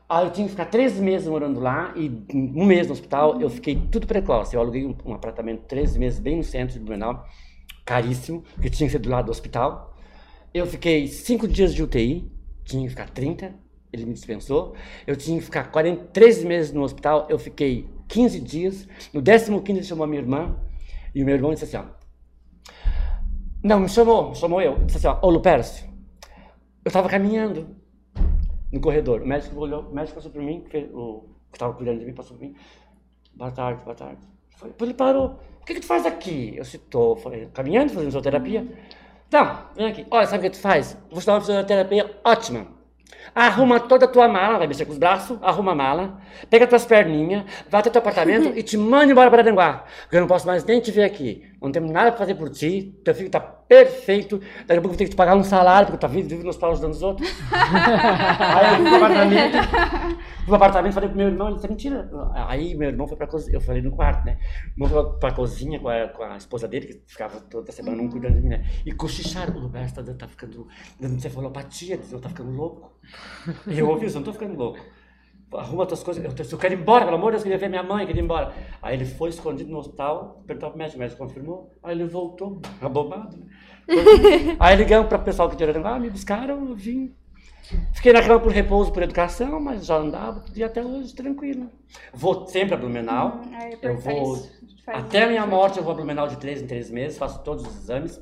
Aí eu tinha que ficar três meses morando lá e um mês no hospital. Eu fiquei tudo precoce. Eu aluguei um, um apartamento três meses bem no centro de Blumenau, caríssimo, que tinha que ser do lado do hospital. Eu fiquei cinco dias de UTI, tinha que ficar 30, ele me dispensou. Eu tinha que ficar 43 meses no hospital, eu fiquei 15 dias. No 15 ele chamou a minha irmã e o meu irmão disse assim, ó, não, me chamou, me chamou eu. Disse assim, ó, ô Lupercio, eu estava caminhando no corredor. O médico olhou, o médico passou por mim, que fez- o que estava cuidando de mim passou por mim. Boa tarde, boa tarde. Foi, ele parou. O que, que tu faz aqui? Eu tô falei, caminhando, fazendo fisioterapia. Não, vem aqui. Olha, sabe o que tu faz? Vou te dar uma fisioterapia ótima. Arruma toda a tua mala, vai mexer com os braços, arruma a mala, pega tuas perninhas, vai até teu apartamento e te manda embora para Aranguá. Porque eu não posso mais nem te ver aqui. Não temos nada pra fazer por ti, teu filho tá perfeito, daqui a pouco eu vou ter que te pagar um salário, porque tu tá vive nos paus dos outros. aí eu fui pro apartamento, fui pro apartamento, falei pro meu irmão, ele disse, mentira. Aí meu irmão foi pra cozinha, eu falei no quarto, né? Meu irmão foi pra cozinha com a, com a esposa dele, que ficava toda semana um cuidando de mim, né? E cochicharam, o Roberto tá, tá ficando dando cefalopatia, dizendo, tá ficando louco. E eu ouvi isso, eu não tô ficando louco. Arruma tuas coisas, eu, eu quero ir embora, pelo amor de Deus, eu queria ver minha mãe, eu queria ir embora. Aí ele foi escondido no hospital, perguntou pro médico, o médico confirmou, aí ele voltou, abobado, né? Aí ligamos para o pessoal que tiraram, ah, me buscaram, eu vim. Fiquei na cama por repouso, por educação, mas já andava e até hoje tranquilo. Vou sempre a Blumenau. Hum, eu vou faz- até a minha morte eu vou a Blumenau de três em três meses, faço todos os exames.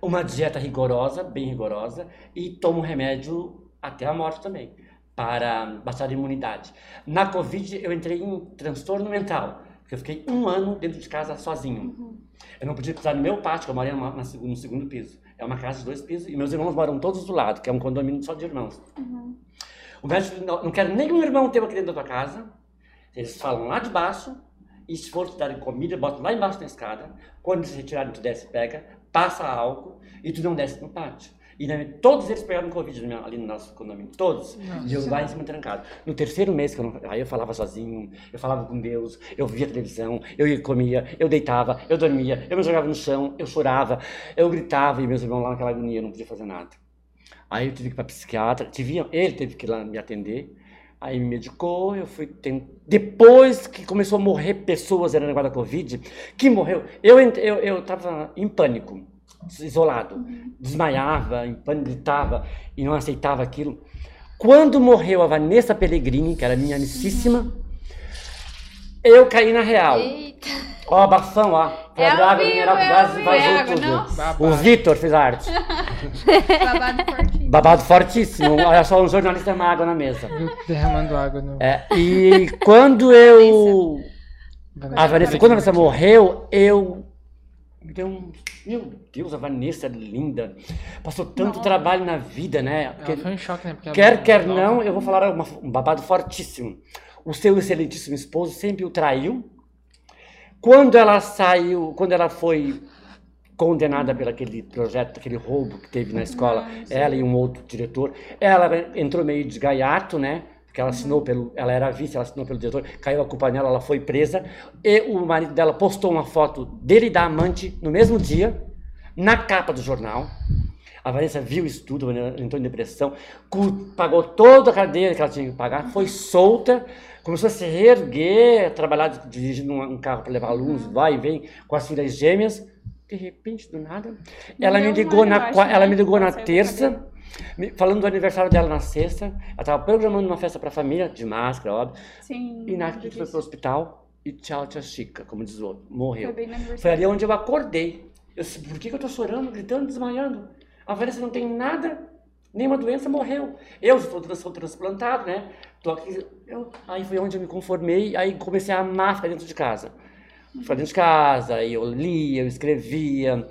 Uma dieta rigorosa, bem rigorosa, e tomo remédio até a morte também, para baixar a imunidade. Na Covid eu entrei em transtorno mental, porque eu fiquei um ano dentro de casa sozinho. Eu não podia pisar no meu pátio, que eu morei seg- no segundo piso. É uma casa de dois pisos e meus irmãos moram todos do lado, que é um condomínio só de irmãos. O médico não, não quero nenhum irmão teu aqui dentro da tua casa. Eles falam lá de baixo, e se for te darem comida, botam lá embaixo na escada. Quando eles retirarem, tu desce, pega, passa álcool e tu não desce no pátio. E né, todos eles pegaram Covid meu- ali no nosso condomínio, todos. E eu lá em cima trancado. No terceiro mês que eu não. Aí eu falava sozinho, eu falava com Deus, eu via televisão, eu ia comia, eu deitava, eu dormia, eu me jogava no chão, eu chorava, eu gritava e meus irmãos lá naquela agonia, eu não podia fazer nada. Aí eu tive que ir para psiquiatra, tive, ele teve que ir lá me atender. Aí me medicou, eu fui ten- depois que começou a morrer pessoas era negócio da Covid, que morreu, eu ent- eu eu em pânico, isolado, desmaiava, em pânico, gritava e não aceitava aquilo. Quando morreu a Vanessa Pellegrini, que era minha amicíssima, eu caí na real. Eita. Ó, bafão, ó. Foi É a água mineral que é quase vazou É tudo. não? O Babado. Vitor fez a arte. Babado fortinho. Babado fortíssimo. Olha só, um jornalista uma água na mesa. Derramando água no. É, e quando eu. A Vanessa, quando a Vanessa morreu, eu. Um. Meu Deus, a Vanessa é linda. Passou tanto Nossa. trabalho na vida, né? Ela Porque- foi um choque, né? Porque ela Quer, quer nova. não, eu vou falar uma- um babado fortíssimo. O seu excelentíssimo esposo sempre o traiu. Quando ela saiu, quando ela foi condenada pelo aquele projeto, aquele roubo que teve na escola, ela e um outro diretor, ela entrou meio de gaiato, né? Porque ela assinou pelo, ela era vice, ela assinou pelo diretor, caiu a culpa nela, ela foi presa. E o marido dela postou uma foto dele e da amante no mesmo dia, na capa do jornal. A Vanessa viu isso tudo, Vanessa entrou em depressão, pagou toda a cadeia que ela tinha que pagar, foi solta, começou a se reerguer, trabalhar dirigindo um carro para levar alunos, vai e vem com as filhas gêmeas. De repente, do nada, ela me ligou na, ela né? me ligou na terça, falando do aniversário dela na sexta. Ela estava programando uma festa para a família, de máscara, óbvio. Sim. E na quinta foi pro hospital e tchau, tia Chica, como diz o outro, morreu. Foi bem Foi ali onde eu acordei. Eu disse, por que, que eu tô chorando, gritando, desmaiando? A Vanessa não tem nada, nenhuma doença, morreu. Eu sou, sou transplantado, né? Tô aqui, eu- aí foi onde eu me conformei, aí comecei a amar ficar dentro de casa. Ficar dentro de casa, aí eu lia, eu escrevia,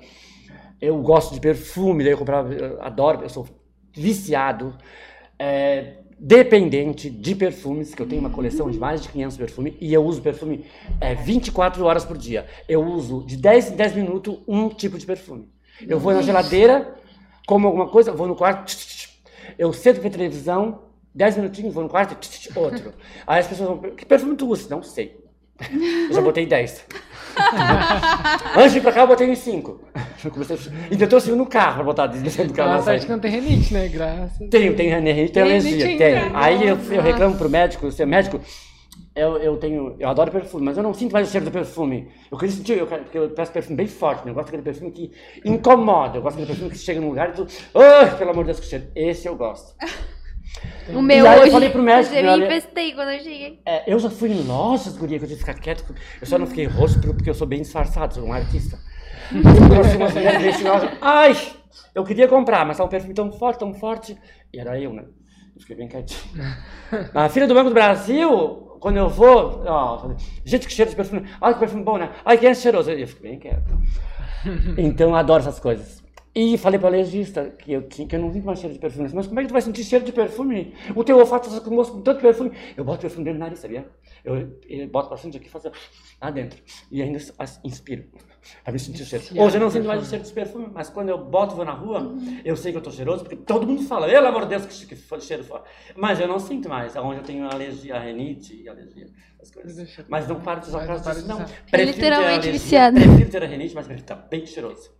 eu gosto de perfume, daí eu comprava, eu adoro, eu sou viciado, é, dependente de perfumes, que eu tenho uma coleção de mais de 500 perfumes, e eu uso perfume é, 24 horas por dia. Eu uso de 10 em 10 minutos um tipo de perfume. Eu vou na geladeira, como alguma coisa, vou no quarto, eu sento pra televisão, 10 minutinhos, vou no quarto, outro. Aí as pessoas vão, que perfume tu usa? Não sei. Eu já botei 10. Antes de ir pra cá, eu botei em 5. Ainda tô subindo no carro pra botar dentro do carro. Na sorte saída. que não tem renite, né? Graças. Tenho, tenho renite, tenho Tem alergia, ainda. Aí eu, eu reclamo pro médico, ser médico, eu, eu tenho, eu adoro perfume, mas eu não sinto mais o cheiro do perfume. Eu queria sentir, eu, porque eu peço perfume bem forte, né? eu gosto daquele perfume que incomoda, eu gosto daquele perfume que chega num lugar e tu, oh, pelo amor de Deus, que cheiro. Esse eu gosto. O meu E aí eu hoje. falei pro médico, Eu me olha- infestei quando eu cheguei. É, eu já fui lojas, guria, que eu tive que ficar quieto. Eu só não fiquei rosto porque eu sou bem disfarçado, sou um artista. Eu loja. Ai! Eu queria comprar, mas tá um perfume tão forte, tão forte. E era eu, né? Eu fiquei bem quietinho. A filha do Banco do Brasil, quando eu vou, ó, gente que cheiro de perfume. Ai, que perfume bom, né? Ai, que é cheiroso. Eu fico bem quieto. Então eu adoro essas coisas. E falei para o legista que eu, tinha, que eu não sinto mais cheiro de perfume. Mas como é que tu vai sentir cheiro de perfume? O teu olfato está com gosto com tanto perfume. Eu boto perfume dentro do nariz, sabia? Eu, eu boto bastante aqui faço lá dentro. E ainda inspiro. Pra me sentir o cheiro. Hoje eu não sinto mais o cheiro desse perfume, mas quando eu boto vou na rua, eu sei que eu tô cheiroso, porque todo mundo fala, pelo amor de Deus, que, cheiro forte. Mas eu não sinto mais, aonde eu tenho alergia, rinite e alergia, as coisas. Mas não paro de usar por não causa para disso, não. ter literalmente viciado. Prefiro ter a rinite, mas prefiro estar bem cheiroso.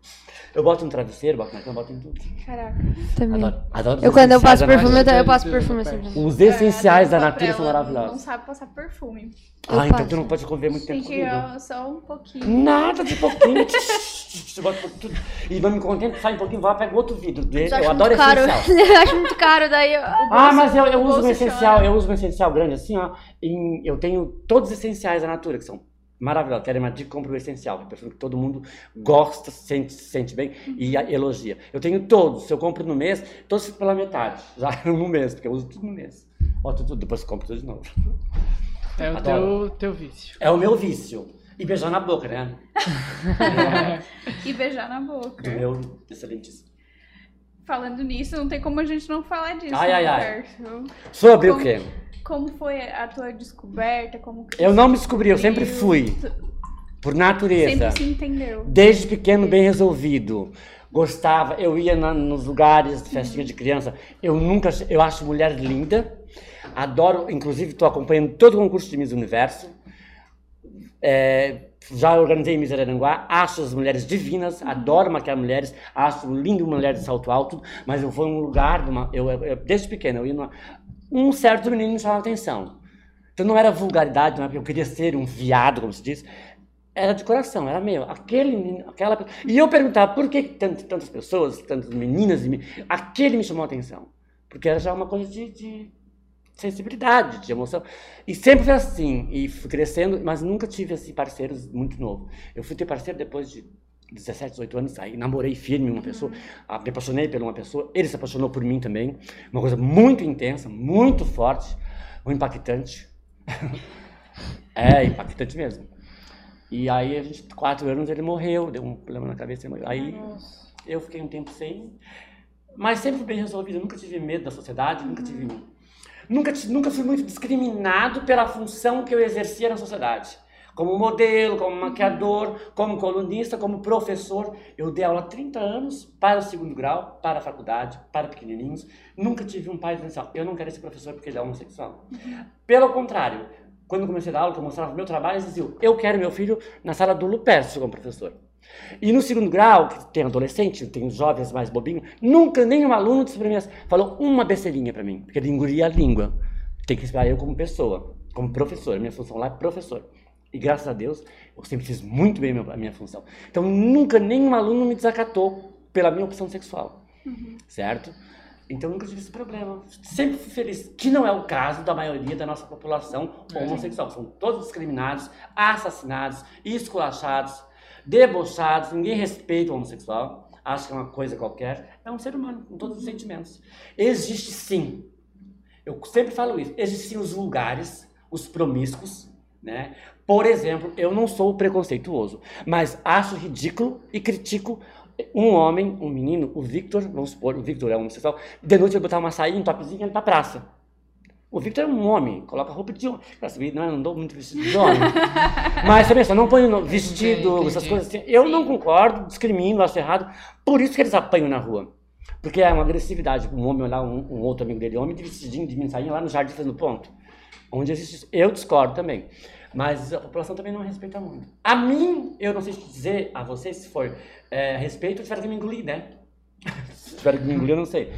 Eu boto no travesseiro, boto na cama, boto em tudo. Caraca. Também. Adoro, adoro Eu quando eu essenciais passo da perfume, eu, eu passo perfume assim. Os essenciais É, da a natureza são Não maravilhosos. sabe passar perfume. Eu Ah, então tu não pode conviver muito Tem tempo comigo. só um pouquinho. Nada de pouquinho. Você bota tudo. E não me contente, sai um pouquinho, vai, pega outro vidro. dele. Eu adoro essencial. eu acho muito caro, daí eu... Ah, mas eu, eu o uso um bolso essencial, chora. eu uso um essencial grande assim, ó. Em- eu tenho todos os essenciais da Natura, que são maravilhosos. Querem uma dica, compra o essencial, que é perfume que todo mundo gosta, sente, se sente bem e a- elogia. Eu tenho todos, se eu compro no mês, todos pela metade, já no mês, porque eu uso tudo no mês. Boto tudo, depois compro tudo de novo. É o teu, teu vício. É o meu vício. E beijar na boca, né? E beijar na boca. Do meu excelentíssimo. Falando nisso, não tem como a gente não falar disso. Ai, ai, ai. Sobre Como- o quê? Como foi a tua descoberta? Como Eu não me descobri, eu sempre fui, por natureza. Sempre se entendeu. Desde pequeno, bem resolvido. Gostava, eu ia na- nos lugares, festinha de criança. Eu nunca, eu acho mulher linda. Adoro, inclusive, estou acompanhando todo o concurso de Miss Universo. É, já organizei Miss Araranguá. Acho as mulheres divinas, adoro maquiar mulheres. Acho lindo mulher de salto alto. Mas eu em um lugar, numa- eu, eu- desde pequeno, eu ia numa, um certo menino me chamava atenção. Então não era vulgaridade, não é porque eu queria ser um viado, como se diz. Era de coração, era meu. Aquele menino, aquela. E eu perguntava por que tant- tantas pessoas, tantas meninas, me- aquele me chamou atenção. Porque era já uma coisa de, de sensibilidade, de emoção. E sempre foi assim. E fui crescendo, mas nunca tive assim, parceiros muito novo. Eu fui ter parceiro depois de 17, 18 anos, aí namorei firme uma pessoa, ah, me apaixonei por uma pessoa, ele se apaixonou por mim também. Uma coisa muito intensa, muito forte, muito impactante. é, impactante mesmo. E aí, a gente, quatro anos, ele morreu, deu um problema na cabeça, ele morreu. Aí eu fiquei um tempo sem, mas sempre bem resolvido. Nunca tive medo da sociedade, nunca tive. Nunca, nunca fui muito discriminado pela função que eu exercia na sociedade. Como modelo, como maquiador, como colunista, como professor. Eu dei aula há 30 anos para o segundo grau, para a faculdade, para pequenininhos. Nunca tive um pai dizendo assim, eu não quero esse professor porque ele é homossexual. Pelo contrário, quando comecei a dar aula, que eu mostrava o meu trabalho, eles diziam, eu quero meu filho na sala do Lupercio como professor. E no segundo grau, que tem adolescente, tem jovens mais bobinhos, nunca nenhum aluno mim, assim, falou uma besteirinha pra mim, porque ele engolia a língua. Tem que esperar eu como pessoa, como professor. A minha função lá é professor. E graças a Deus, eu sempre fiz muito bem a minha função. Então nunca nenhum aluno me desacatou pela minha opção sexual. Certo? Então nunca tive esse problema. Sempre fui feliz. Que não é o caso da maioria da nossa população homossexual. São todos discriminados, assassinados, esculachados, debochados. Ninguém respeita o homossexual. Acha que é uma coisa qualquer. É um ser humano com todos os sentimentos. Existe sim. Eu sempre falo isso. Existem sim os vulgares, os promíscuos, né? Por exemplo, eu não sou preconceituoso, mas acho ridículo e critico um homem, um menino, o Victor, vamos supor, o Victor é homossexual, de noite ele botar uma saia, um topzinho e ir pra praça. O Victor é um homem, coloca roupa de homem. Não, eu não dou muito vestido de homem. Mas você pensa, não põe vestido, Entendi, essas entendi. coisas assim. Eu não concordo, discrimino, acho errado. Por isso que eles apanham na rua. Porque é uma agressividade. Um homem olhar um, um outro amigo dele, homem, de vestidinho, de sainha lá no jardim fazendo ponto. Onde existe isso. Eu discordo também. Mas a população também não respeita muito. A mim, eu não sei dizer a vocês se for é, respeito, tiveram que me engolir, né? se tiveram que me engolir, eu não sei.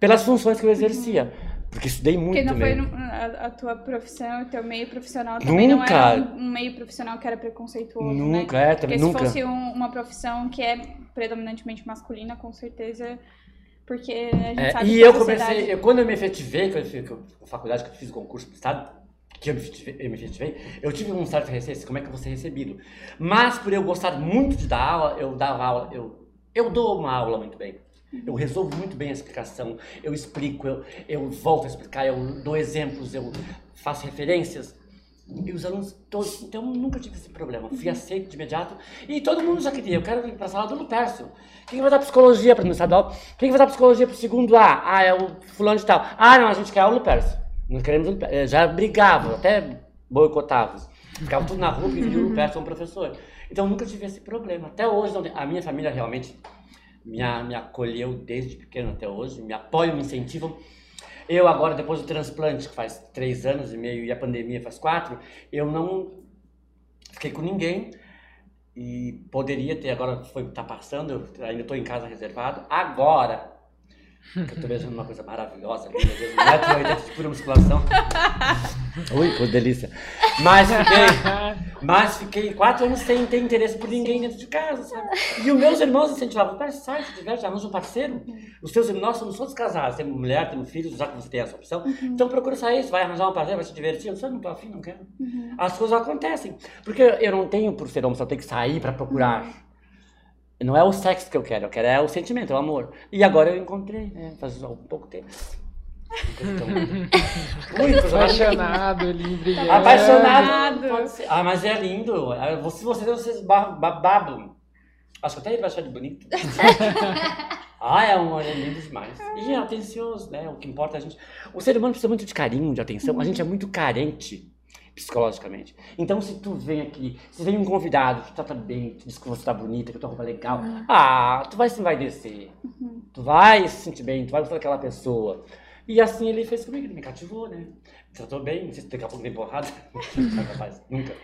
Pelas funções que eu exercia. Porque estudei muito Porque não foi também. no- a, a tua profissão, o teu meio profissional também Nunca. não era um, um meio profissional que era preconceituoso, né? Nunca, é, Porque também se nunca. fosse um- uma profissão que é predominantemente masculina, com certeza, porque a gente É, sabe e eu sociedade- comecei, eu, quando eu me efetivei, que eu fiz a faculdade que eu fiz o concurso pro estado, que eu me, efetivei, eu tive um certo receio, como é que eu vou ser recebido. Mas por eu gostar muito de dar aula, eu dava aula, eu, eu dou uma aula muito bem. Eu resolvo muito bem a explicação, eu explico, eu, eu volto a explicar, eu dou exemplos, eu faço referências. E os alunos todos, então eu nunca tive esse problema. Fui aceito de imediato e todo mundo já queria. Eu quero ir para a sala do Lupercio. Quem vai dar psicologia para o estadual? Quem vai dar psicologia para o segundo A? Ah, é o fulano de tal. Ah, não, a gente quer o Lupercio. Nós queremos o Lupercio. Eh, Já brigavam, até boicotavam. Ficavam tudo na rua queriam o Lupercio como professor. Então eu nunca tive esse problema. Até hoje, não a minha família realmente me, me acolheu desde pequeno até hoje, me apoiam, me incentivam. Eu agora, depois do transplante, que faz três anos e meio, e a pandemia faz quatro, eu não fiquei com ninguém. E poderia ter, agora foi, tá passando, eu ainda estou em casa reservado. Agora, eu tô vendo uma coisa maravilhosa, linda, Deus, 1,80m de pura musculação. Ui, que delícia. Mas fiquei, mas fiquei quatro anos sem ter interesse por ninguém dentro de casa, sabe? E os meus irmãos incentivavam, pai, sai, se diverte, arranja um parceiro. Os seus irmãos, nós somos todos casados, temos mulher, temos filhos, já que você tem essa opção. Então procura sair, você vai arranjar um parceiro, vai se divertir. Eu disse, eu não tô afim, não quero. As coisas acontecem. Porque eu não tenho, por ser homossexual, eu tenho que sair pra procurar. Não é o sexo que eu quero, eu quero é o sentimento, é o amor. E agora eu encontrei, né? Faz um pouco tempo. Ui, coisa maravilhosa. Apaixonado brilhando. Apaixonado. Apaixonado. Pode ser. Ah, mas é lindo. Ah, Você, vocês, vocês ba- ba- babam. Acho que até ele vai achar de bonito. ah, é um é lindo demais. E é atencioso, né? O que importa é a gente. O ser humano precisa muito de carinho, de atenção. A gente é muito carente psicologicamente. Então, se tu vem aqui, se vem um convidado, te trata bem, te diz que você tá bonita, que tua roupa é legal, ah, tu vai se envaidecer. Tu vai se sentir bem, tu vai gostar daquela pessoa. E assim ele fez comigo, ele me cativou, né? Me tratou bem, não sei se daqui a pouco tem porrada. Não, capaz, nunca.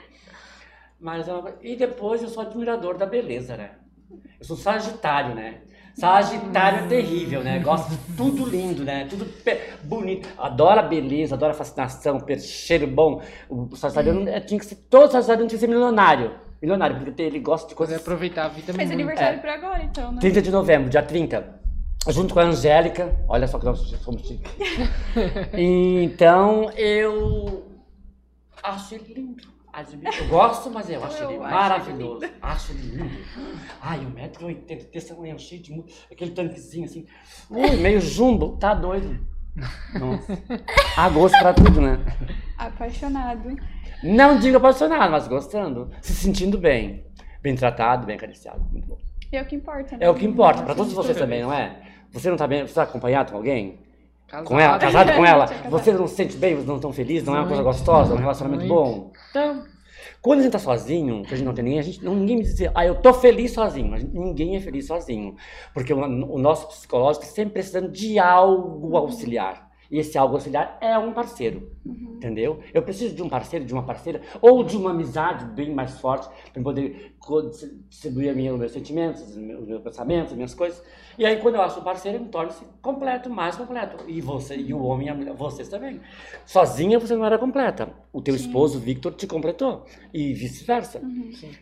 Mas, e depois eu sou admirador da beleza, né? Eu sou sagitário, né? Sagitário é terrível, né? Gosto de tudo lindo, né? Tudo pe- bonito. Adoro a beleza, adoro a fascinação, per- cheiro bom. O sagitariano é, tinha que ser, todo sagitariano tinha que ser milionário. Milionário, porque ele gosta de coisas aproveitar a vida muito. aniversário É. por agora, então, né? 30 de novembro, dia 30. Junto com a Angélica. Olha só que nós somos chiques. Então, eu acho ele lindo. Admiro. Eu gosto, mas eu acho Eu ele acho maravilhoso. Acho ele lindo. Ai, 1,80m, desse tamanho cheio de mu- aquele tanquezinho assim. Ui, meio jumbo. Tá doido. Nossa. Há gosto pra tudo, né? Apaixonado. Não digo apaixonado, mas gostando. Se sentindo bem. Bem tratado, bem acariciado. Muito bom. É o que importa, né? É o que importa, pra todos vocês também, não é? Você não tá bem, você tá acompanhado com alguém? Casado. Com ela, casado com ela? Você não se sente bem, você não tão feliz, não é uma coisa Muito, gostosa, um relacionamento muito. bom? Então, quando a gente tá sozinho, que a gente não tem ninguém, a gente, não, ninguém me diz, assim, ah, eu tô feliz sozinho. Mas ninguém é feliz sozinho. Porque o, o nosso psicológico sempre precisando de algo auxiliar. E esse algo auxiliar é um parceiro. Entendeu? Eu preciso de um parceiro, de uma parceira, ou de uma amizade bem mais forte, para poder distribuir a minha, os meus sentimentos, os meus, os meus pensamentos, as minhas coisas. E aí, quando eu acho um parceiro, ele torna-se completo, mais completo. E você, e o homem e a mulher, vocês também. Sozinha você não era completa. O teu esposo, Victor, te completou. E vice-versa.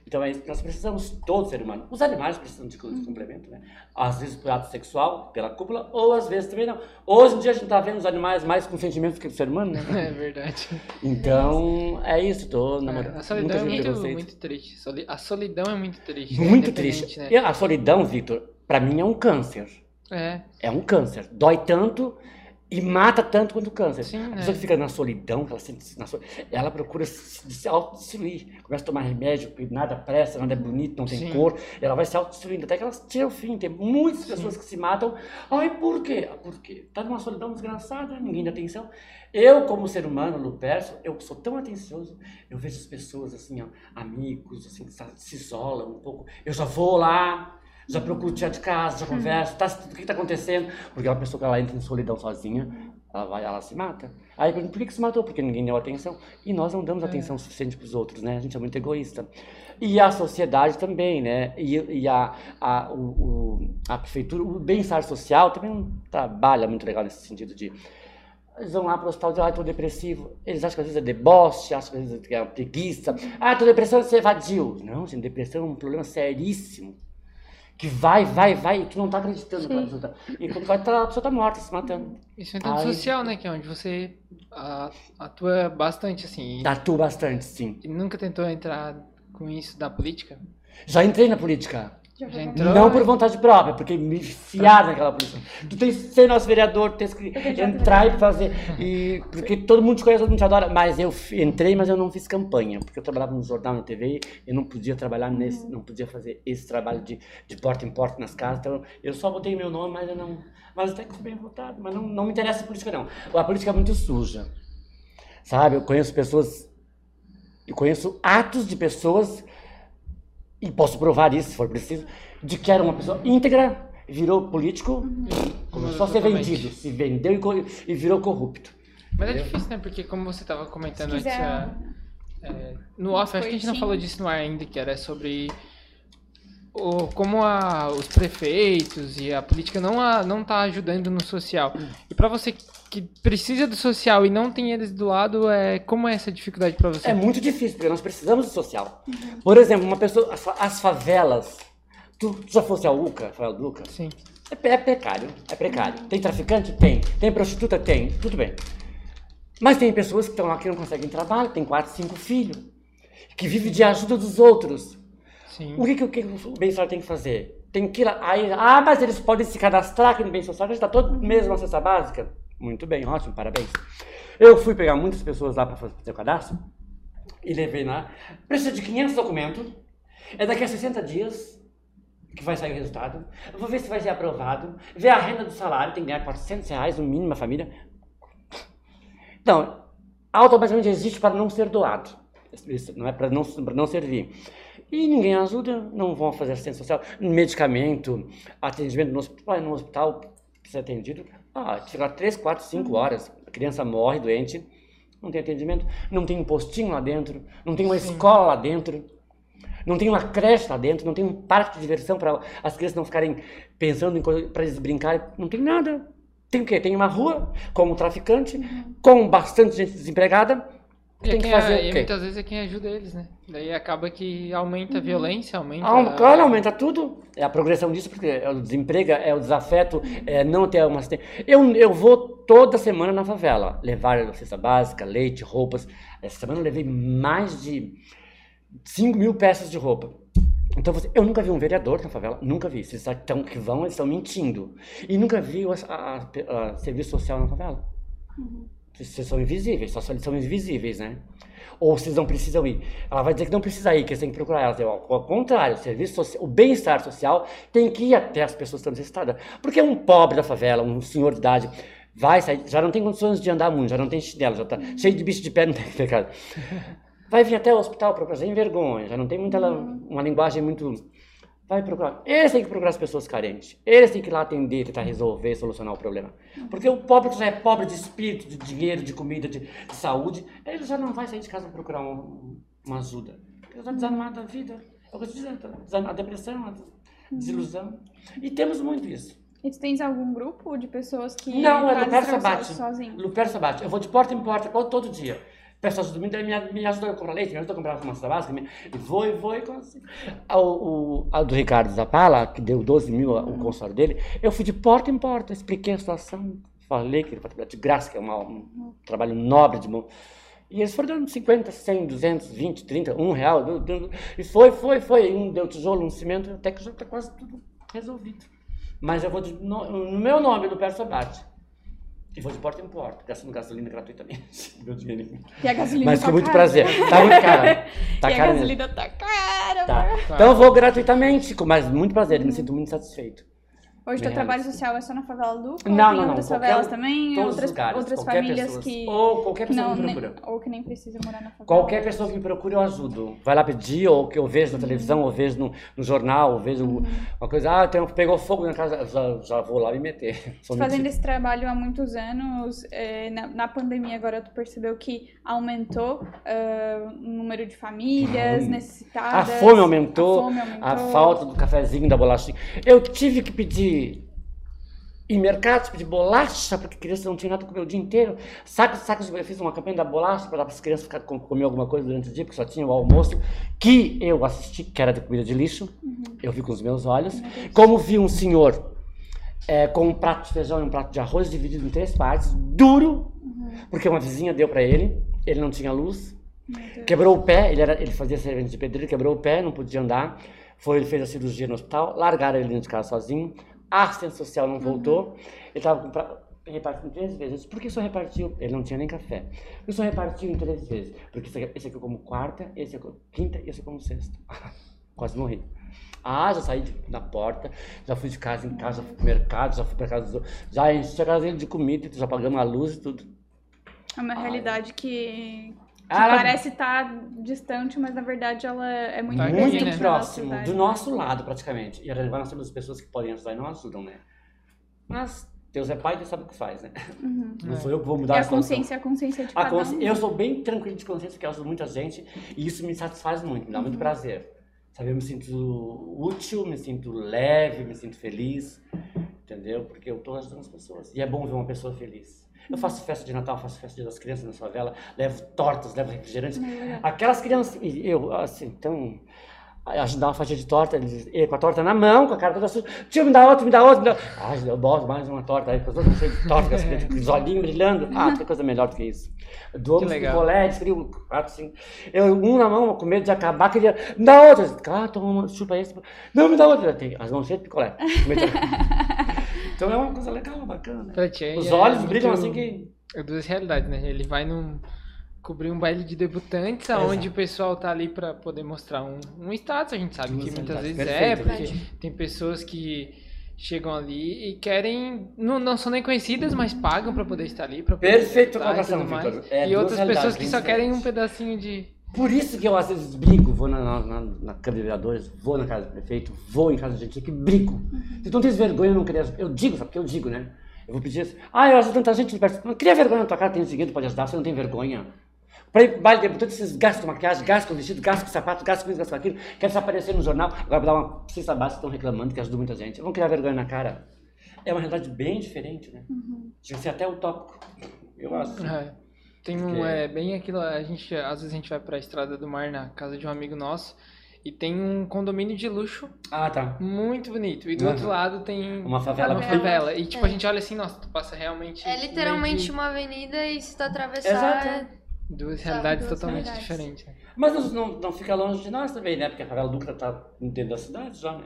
Então é isso que nós precisamos, todo ser humano. Os animais precisam de de complemento, né? Às vezes por ato sexual, pela cúpula, ou às vezes também não. Hoje em dia a gente tá vendo os animais mais com sentimentos que o ser humano, né? É verdade. Então, é isso, tô namorando. A solidão é muito, muito triste. A solidão é muito triste. né? Muito triste. Né? E A solidão, Victor, pra mim é um câncer. É. É um câncer. Dói tanto e mata tanto quanto o câncer. Sim, a né? pessoa que fica na solidão, ela, sente na sol- ela procura se, se autodestruir. Começa a tomar remédio, porque nada presta, nada é bonito, não tem Sim. cor. Ela vai se autodestruindo até que ela tira o fim. Tem muitas pessoas que se matam. Ai, por quê? Ah, Por quê? Tá numa solidão desgraçada, ninguém dá atenção. Eu, como ser humano, Lupercio, eu sou tão atencioso. Eu vejo as pessoas, assim, ó, amigos, assim, que sa- se isolam um pouco. Eu já vou lá, já procuro tirar de casa, já converso, tá, o que está acontecendo? Porque uma pessoa que ela entra em solidão sozinha, ela vai, ela se mata. Aí eu pergunto, por que, que se matou? Porque ninguém deu atenção. E nós não damos atenção suficiente para os outros, né? A gente é muito egoísta. E a sociedade também, né? E, e a, a, o, o- a prefeitura, o bem-estar social também não trabalha muito legal nesse sentido de eles vão lá pro hospital e dizem, ah, tô depressivo. Eles acham que às vezes é deboche, acham que às vezes é preguiça. Ah, tô depressão, você evadiu. Não, gente, depressão é um problema seríssimo. Que vai, vai, vai, e tu não tá acreditando que a pessoa tá. E quando vai, tá, a pessoa tá morta, se matando. Isso é um tanto Ai. social, né? Que é onde você atua bastante, assim. Atua bastante, sim. E nunca tentou entrar com isso na política? Já entrei na política. Não por vontade própria, porque me enfiaram naquela política. Tu tens que ser nosso vereador, tu tens que entrar e fazer. E, porque todo mundo te conhece, todo mundo te adora. Mas eu entrei, mas eu não fiz campanha, porque eu trabalhava no jornal, na TV, eu não podia trabalhar nesse, não podia fazer esse trabalho de, de porta em porta nas casas. Então eu só botei meu nome, mas eu não. Mas até que fui bem votado. Mas não, não me interessa a política, não. A política é muito suja. Sabe? Eu conheço pessoas. Eu conheço atos de pessoas e posso provar isso se for preciso, de que era uma pessoa íntegra, virou político, começou a ser vendido, se vendeu e, e virou corrupto. Mas é Entendeu? difícil, né? Porque como você tava comentando antes, a- é, no off, acho que a gente não falou disso no ar ainda, que era sobre o, como a, os prefeitos e a política não, a, não tá ajudando no social. E pra você que precisa do social e não tem eles do lado, é, como é essa dificuldade pra você? É muito difícil, porque nós precisamos do social. Por exemplo, uma pessoa, as, as favelas, tu, tu já fosse a UCA, favela do UCA? Sim. É, é precário, é precário. Tem traficante? Tem. Tem prostituta? Tem. Tudo bem. Mas tem pessoas que estão lá que não conseguem trabalho, tem quatro, cinco filhos, que vivem de ajuda dos outros. Sim. O que, que, o que o bem-estar tem que fazer? Tem que ir lá. Aí, ah, mas eles podem se cadastrar aqui no bem social, já está todo mês uma cesta básica. Muito bem, ótimo, parabéns. Eu fui pegar muitas pessoas lá para fazer o cadastro e levei lá. Precisa de 500 documentos. É daqui a 60 dias que vai sair o resultado. Eu vou ver se vai ser aprovado. Ver a renda do salário, tem que ganhar 400 reais no mínimo a família. Então, automaticamente existe para não ser doado. Isso não é para não, não servir. E ninguém ajuda, não vão fazer assistência social. Medicamento, atendimento no hospital, no hospital ser atendido. Ah, fica 3, 4, 5 horas. A criança morre doente, não tem atendimento, não tem um postinho lá dentro, não tem uma escola lá dentro. Não tem uma creche lá dentro, não tem um parque de diversão para as crianças não ficarem pensando em coisa para eles brincarem. Não tem nada. Tem o quê? Tem uma rua com um traficante, com bastante gente desempregada. E, é Tem que fazer a- o e quê? muitas vezes é quem ajuda eles, né? Daí acaba que aumenta a violência, aumenta. Ah, a- claro, aumenta tudo. É a progressão disso, porque é o desemprego, é o desafeto, é não ter uma. Eu, eu vou toda semana na favela levar cesta básica, leite, roupas. Essa semana eu levei mais de 5 mil peças de roupa. Então, você, eu nunca vi um vereador na favela, nunca vi. Eles estão que vão, eles estão mentindo. E nunca vi o a- a- a serviço social na favela. Vocês vocês são invisíveis, só são invisíveis, né? Ou vocês não precisam ir. Ela vai dizer que não precisa ir, que eles têm que procurar elas. Eu, ao contrário, o serviço social, o bem-estar social tem que ir até as pessoas que estão necessitadas. Porque um pobre da favela, um senhor de idade, vai sair, já não tem condições de andar muito, já não tem chinelo, já tá cheio de bicho de pé, não tem pecado. Vai vir até o hospital procurar, sem vergonha, já não tem muita, uma linguagem muito... Vai procurar. Eles têm que procurar as pessoas carentes. Eles têm que ir lá atender, tentar resolver, solucionar o problema. Porque o pobre que já é pobre de espírito, de dinheiro, de comida, de, de saúde, ele já não vai sair de casa para procurar um- uma ajuda. Ele está desanimado da vida. É o que eu tá desanimado, A depressão, a desilusão. E temos muito isso. E tu tens algum grupo de pessoas que Não, é Lupercio sozinho? Lupercio Sabate. Eu vou de porta em porta todo dia. Ajuda, me, ajuda a comprar leite, me ajuda a comprar uma cesta básica. Me, e vou, e vou, e consigo. A, o, a do Ricardo Zapala, que deu 12 mil o consórcio dele, eu fui de porta em porta, expliquei a situação, falei que ele trabalhar de graça, que é uma- um trabalho nobre de mão. E eles foram dando 50, 100, 200, 20, 30, 1 real. deu- deu- E foi, foi, foi. Um deu tijolo, um cimento, até que já está quase tudo resolvido. Mas eu vou de, no, no meu nome, no Perso Abate. E vou de porta em porta, gastando gasolina gratuitamente. Meu dinheirinho. E a gasolina Mas tá com muito cara. prazer. Tá muito cara. Tá e a cara mesmo. gasolina tá cara. Tá. amor. Então eu vou gratuitamente, com mais muito prazer, me sinto muito satisfeito. Hoje teu Bem trabalho realista. social é só na favela do Luca? Não, não, não. outras qualquer- favelas também? outras lugares, outras famílias pessoas. que, Ou qualquer que pessoa não, que me nem, procura. ou que nem precisam morar na favela. Qualquer pessoa que me procure, eu ajudo. Vai lá pedir, ou que eu vejo na televisão, ou vejo no, no jornal, ou vejo Uhum. uma coisa, ah, tem, pegou fogo na casa, já, já vou lá me meter. Fazendo esse trabalho há muitos anos, eh, na, na pandemia agora tu percebeu que aumentou eh, o número de famílias Hum. A necessitadas. fome aumentou, a, fome aumentou. a falta do cafezinho, da bolachinha. Eu tive que pedir em mercados, pedir bolacha, porque criança não tinha nada para comer o dia inteiro. Sacos e sacos, de- eu fiz uma campanha da bolacha para dar para as crianças ficar com, comer alguma coisa durante o dia, porque só tinha o almoço, que eu assisti, que era de comida de lixo. Eu vi com os meus olhos. Como vi um senhor é, com um prato de feijão e um prato de arroz dividido em três partes, duro, porque uma vizinha deu para ele, ele não tinha luz. Quebrou o pé, ele, era, ele fazia servente de pedreiro, quebrou o pé, não podia andar. Foi, ele fez a cirurgia no hospital, largaram ele dentro de casa sozinho. A assistência social não voltou. Ele estava com pra- repartindo três vezes. Eu Por que só repartiu? Ele não tinha nem café. Por que só repartiu em três vezes? Porque esse aqui, esse aqui eu como quarta, esse eu como quinta e esse eu como sexta. Quase morri. Ah, já saí de- da porta, já fui de casa em casa, já fui pro mercado, já fui pra casa dos outros, já enchi a casa dele de comida, já pagamos a luz e tudo. É uma realidade que Ela- parece estar distante, mas na verdade ela é muito Tá aqui, muito né? próximo, nossa do nosso lado praticamente. E agora nós temos pessoas que podem ajudar e não ajudam, né? Mas Deus é pai, Deus sabe o que faz, né? Uhum. Não É. sou eu que vou E mudar a a situação. consciência, a consciência de A cada consci- um. Eu sou bem tranquilo de consciência, porque eu ajudo muita gente e isso me satisfaz muito, me dá Uhum. muito prazer. Sabe, eu me sinto útil, me sinto leve, me sinto feliz, entendeu? Porque eu estou ajudando as pessoas. E é bom ver uma pessoa feliz. Eu faço festa de Natal, faço festa das crianças na favela, levo tortas, levo refrigerantes. Aquelas crianças, e eu, assim, então, ajudar uma fatia de torta, eles, e com a torta na mão, com a cara toda suja, tio, me dá outra, me dá outra, me dá... Ah, eu boto mais uma torta aí, com todas cheias de torta, com as crianças, com os olhinhos brilhando. Ah, tem coisa melhor do que isso. Legal. picolé, queriam quatro, cinco. Eu, um na mão, com medo de acabar, queria, me dá outra. Ah, toma uma, chupa esse. Não, me dá outra. Tem as mãos cheias de picolé. Então é uma coisa legal, bacana. Pra ti, Os é olhos muito- brilham assim que... É duas realidades, né? Ele vai num cobrir um baile de debutantes, aonde o pessoal tá ali pra poder mostrar um, um status, a gente sabe Duas que muitas vezes é, Perfeito, porque tem pessoas que chegam ali e querem, não, não são nem conhecidas, mas pagam pra poder estar ali, Perfeito estar e colocação. Vitor. É e outras pessoas que só querem um pedacinho de... Por isso que eu às vezes brigo, vou na, na, na, na Câmara de Vereadores, vou na casa do prefeito, vou em casa de gente que brigo. Se tu não tens vergonha, eu não queria. Eu digo, sabe porque eu digo, né? Eu vou pedir assim, ah, eu ajudo tanta gente, não cria vergonha na tua cara, tem dinheiro, pode ajudar, você não tem vergonha. Pra ir pro baile de debutante, vocês gastam com maquiagem, gastam com vestido, gastam com sapato, gastam com isso, gastam com aquilo, querem se aparecer no jornal, agora vou dar uma cesta básica, estão reclamando que ajuda muita gente. Vão criar vergonha na cara. É uma realidade bem diferente, né? Chega a ser até utópico. Eu acho. É, tem um, Porque- é bem aquilo, a gente, às vezes a gente vai pra Estrada do Mar, na casa de um amigo nosso, e tem um condomínio de luxo Ah, tá. muito bonito, e do Uhum. outro lado tem Uma favela. uma favela. E tipo, a gente olha assim, nossa, tu passa realmente... É meio literalmente de uma avenida e se tu atravessar. Exato. é- Duas realidades duas totalmente realidades. diferentes. né? Mas não, não, fica longe de nós também, né? Porque a favela Duca tá dentro da cidade já, né?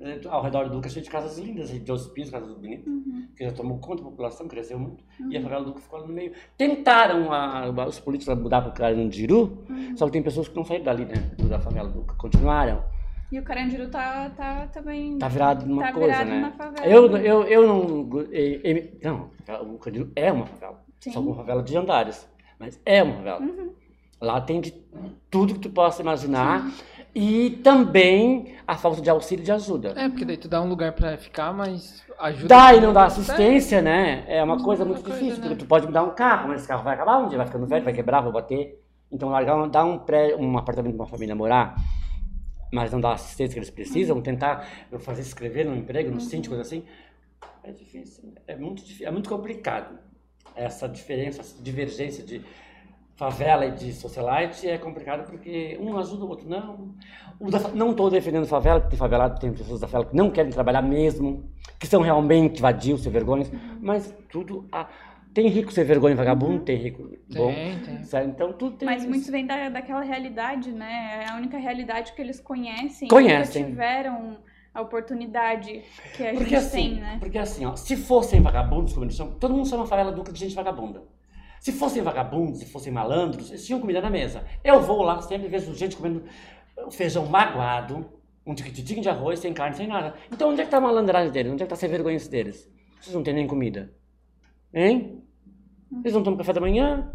É, Ao redor do Duca, cheio de casas lindas, de hospícios, casas bonitas, que já tomou conta da população, cresceu muito. E a favela Duca ficou ali no meio. Tentaram a- os políticos mudar para o Carandiru, só que tem pessoas que não saíram dali, né? Da favela Duca. Continuaram. E o Carandiru tá, tá também. Tá virado numa tá coisa, virado né? numa favela. Eu, eu, eu não. eh, eh, Não, o Carandiru é uma favela. Sim. Só uma favela de andares. Mas é uma favela. Lá tem de tudo que tu possa imaginar. E também a falta de auxílio e de ajuda. É, porque daí tu dá um lugar pra ficar, mas ajuda... Dá e não dá assistência, né? É uma coisa muito coisa, difícil, né? porque tu pode me dar um carro, mas esse carro vai acabar um dia, vai ficando velho, vai quebrar, vai bater. Então, largar, dar um, pré, um apartamento para uma família morar, mas não dar a assistência que eles precisam, tentar fazer se inscrever num emprego, no síndico, coisa assim, é difícil. É muito, é muito complicado. Essa diferença, essa divergência de favela e de socialite é complicado porque um ajuda o outro não. O da fa- não estou defendendo favela, porque tem favelado, tem pessoas da favela que não querem trabalhar mesmo, que são realmente vadios, sem vergonhas, mas tudo. há- tem rico sem vergonha vagabundo, tem rico bom. Tem, tem. Então tudo tem. Mas isso. muitos vêm da, daquela realidade, né? É a única realidade que eles conhecem. Conhecem. Nunca tiveram a oportunidade que a Porque gente assim, tem, né? porque assim, ó, se fossem vagabundos, como eles chamam, todo mundo chama favela Duca de gente vagabunda. Se fossem vagabundos, se fossem malandros, eles tinham comida na mesa. Eu vou lá sempre e vejo gente comendo feijão magoado, um tiquitinho de arroz, sem carne, sem nada. Então onde é que tá a malandragem deles? Onde é que tá a sem vergonha deles? Vocês não têm nem comida. Hein? Eles não tomam café da manhã?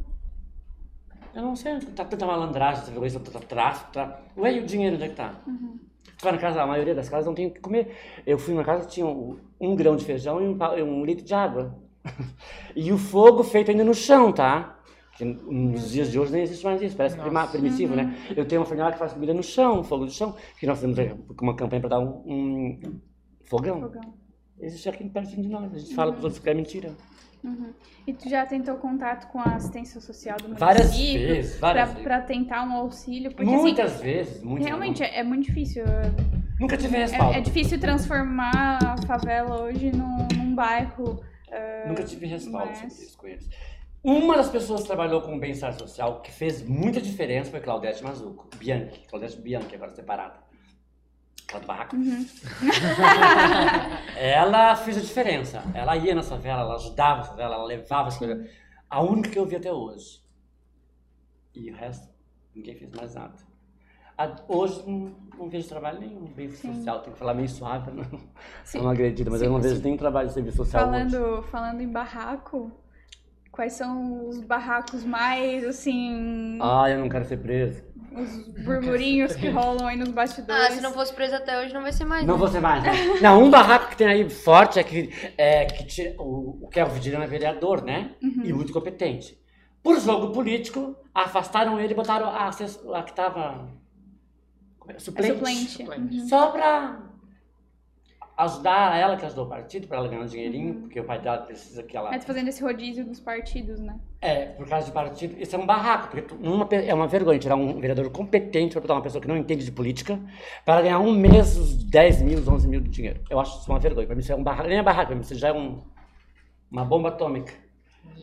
Eu não sei onde tá tanta malandragem, sem vergonha, tanta tráfico. Tra... Ué, e o dinheiro onde é que tá? Tu vai na casa, a maioria das casas não tem o que comer. Eu fui numa casa que tinha um, um grão de feijão e um, um litro de água. e o fogo feito ainda no chão, tá? Que nos dias de hoje nem existe mais isso, parece prima- primitivo, né? Eu tenho uma família que faz comida no chão, fogo no chão, que nós fizemos uma campanha para dar um, um fogão. Fogão. Existe aqui pertinho de nós, a gente fala para os outros que é mentira. Uhum. E tu já tentou contato com a assistência social do município? Várias vezes, várias pra, vezes. pra tentar um auxílio? Porque assim, Muitas vezes, muitas realmente é, é muito difícil. Nunca tive respaldo. É, é difícil transformar a favela hoje num, num bairro. eh, Nunca tive respaldo mas- sobre isso com eles. Uma das pessoas que trabalhou com o bem-estar social, que fez muita diferença, foi Claudete Mazuco. Bianchi. Claudete Bianchi, agora separada. Aquela do barraco. Uhum. ela fez a diferença. Ela ia na favela, ela ajudava a favela, ela levava as coisas. A única que eu vi até hoje. E o resto, ninguém fez mais nada. Hoje não, não vejo trabalho nenhum, bem social. Tenho que falar meio suave não, Sim. não agredir, mas eu Sim, não sim. vejo nenhum trabalho de serviço social hoje. Falando, falando em barraco, Quais são os barracos mais, assim, Ah, eu não quero ser preso. Os burburinhos que rolam aí nos bastidores? Ah, se não fosse preso até hoje, não vai ser mais. Não né? vou ser mais. né? Não, um barraco que tem aí forte é que, é, que ti- o, o Kelvin Vigilano é vereador, né? E muito competente. Por jogo político, afastaram ele e botaram a, a que estava É suplente. suplente. Suplente. Uhum. Só pra ajudar ela, que ajudou o partido, pra ela ganhar um dinheirinho, porque o pai dela precisa que ela. Mas fazendo esse rodízio dos partidos, né? É, por causa de partido, isso é um barraco, porque tu- uma é uma vergonha tirar um vereador competente para botar uma pessoa que não entende de política para ganhar um mês os 10 mil, os 11 mil de dinheiro. Eu acho isso uma vergonha. Para mim isso é um barraco, nem é barraco, para mim isso já é um, uma bomba atômica.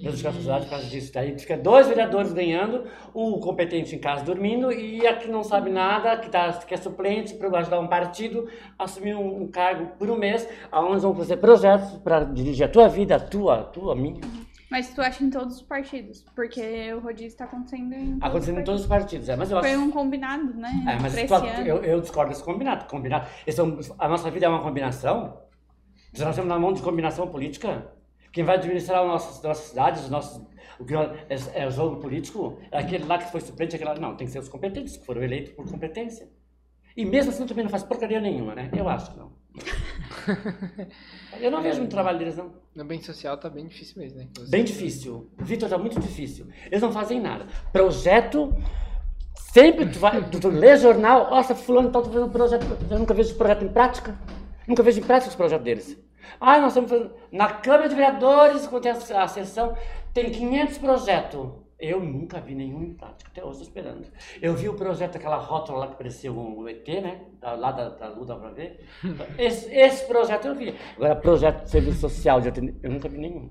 Prejudicar a sociedade por causa disso. Daí fica dois vereadores ganhando, o competente em casa dormindo e a que não sabe nada, que, tá, que é suplente para ajudar um partido, assumir um, um cargo por um mês, aonde vão fazer projetos para dirigir a tua vida, a tua, a tua, a minha. Mas tu acha em todos os partidos? Porque o rodízio tá acontecendo em todos Acontecendo em os todos os partidos, é, mas eu acho... Foi um combinado, né? É, mas tu- eu, eu discordo desse combinado. combinado. Esse é um- a nossa vida é uma combinação? Se nós estamos na mão de combinação política, quem vai administrar as nossas, nossas cidades, os nossos, o que é, é o jogo político, é aquele lá que foi suplente, aquele lá. Não, tem que ser os competentes, que foram eleitos por competência. E mesmo assim também não faz porcaria nenhuma, né? Eu acho que não. Eu não vejo muito trabalho deles, não. No bem social tá bem difícil mesmo, né? Inclusive. Bem difícil. O Vitor tá muito difícil. Eles não fazem nada. Projeto. Sempre tu vai. Tu, tu lê jornal, nossa, fulano tá fazendo um projeto. Eu nunca vejo esse projeto em prática. Nunca vejo em prática os projetos deles. Ah, nós estamos fazendo. Na Câmara de Vereadores, quando tem a, sessão, tem 500 projetos. Eu nunca vi nenhum em prática, até hoje estou esperando. Eu vi o projeto, aquela rótula lá que parecia um ET, né? Lá da, da Lua, dá pra ver. Esse, esse projeto eu vi. Agora, projeto de serviço social, de atendimento, eu nunca vi nenhum.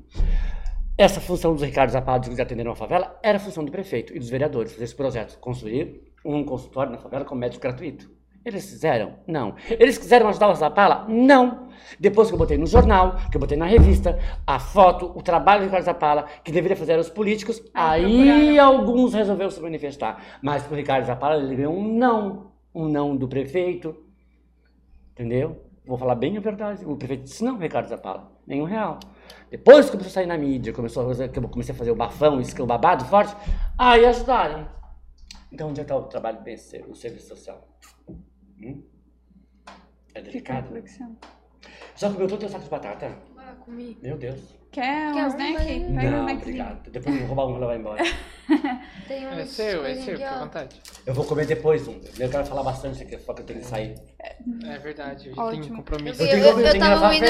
Essa função dos Ricardo Zapata de atender uma favela era função do prefeito e dos vereadores, fazer esse projeto, construir um consultório na favela com médico gratuito. Eles fizeram? Não. Eles quiseram ajudar o Zapala? Não. Depois que eu botei no jornal, que eu botei na revista, a foto, o trabalho do Ricardo Zapala, que deveria fazer os políticos, Aí procuraram. alguns resolveram se manifestar. Mas pro Ricardo Zapala ele ganhou um não. Um não do prefeito. Entendeu? Vou falar bem a verdade. O prefeito disse não, Ricardo Zapala. Nenhum real. Depois que começou a sair na mídia, começou a, fazer- que eu comecei a fazer o bafão, isso que é o babado forte, aí ajudaram. Então onde está o trabalho bem, o serviço social? Hum? É Fica a delicado. reflexão. Já comeu todo o teu saco de batata? Ah, comi. Meu Deus. Quer Quer um um, snack? mas- Pega um não, snackzinho. obrigado. Depois eu vou roubar um e levar embora. Tem É uns seu, é seu, fica à vontade. Eu vou comer depois um. Eu quero falar bastante aqui, só que eu tenho que sair. É verdade, compromisso. Eu, Eu tenho eu, que- eu eu que tava ouvindo,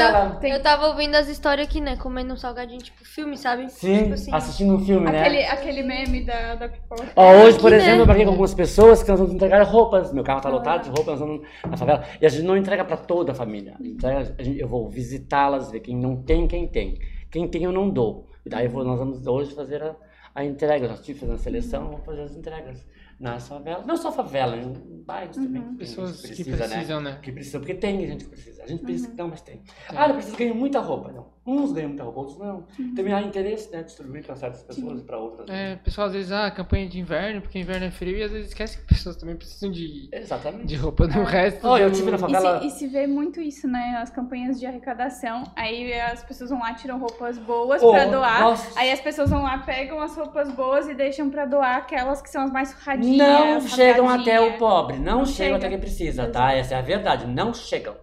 eu tava ouvindo as histórias aqui, né? Comendo um salgadinho, tipo filme, sabe? Sim, Tipo assim. assistindo um filme, né? Aquele, aquele meme da, da pipoca. Ó, hoje, por Aqui, né? exemplo, eu marquei com algumas pessoas que nós vamos entregar roupas. Meu carro tá lotado de roupas, nós vamos na favela. E a gente não entrega para toda a família. Entrega- gente- eu vou visitá-las, ver quem não tem, quem tem. Quem tem eu não dou. E daí vou- nós vamos hoje fazer a, a entrega. Nós estive fazendo a seleção, vamos fazer as entregas nas favelas. Não só favela, em bairros também. Tem Pessoas gente que precisam, né? Que precisa, porque tem gente que precisa. A gente precisa, não, mas tem. Ah, eu preciso ganhar muita roupa. Não. Uns ganham muita roupa, outros não. Também há interesse, né? Distribuir para certas pessoas e para outras. É, o pessoal às vezes, ah, campanha de inverno, porque inverno é frio, e às vezes esquece que pessoas também precisam de, Exatamente. de roupa no resto. Oh, eu do- tive na E favela. se, e se vê muito isso, né? As campanhas de arrecadação. Aí as pessoas vão lá, tiram roupas boas Oh, pra doar. nossa. Aí as pessoas vão lá, pegam as roupas boas e deixam pra doar aquelas que são as mais surradinhas. Não chegam até o pobre, não, Não chegam chega. até quem precisa, tá? Essa é a verdade, não chegam.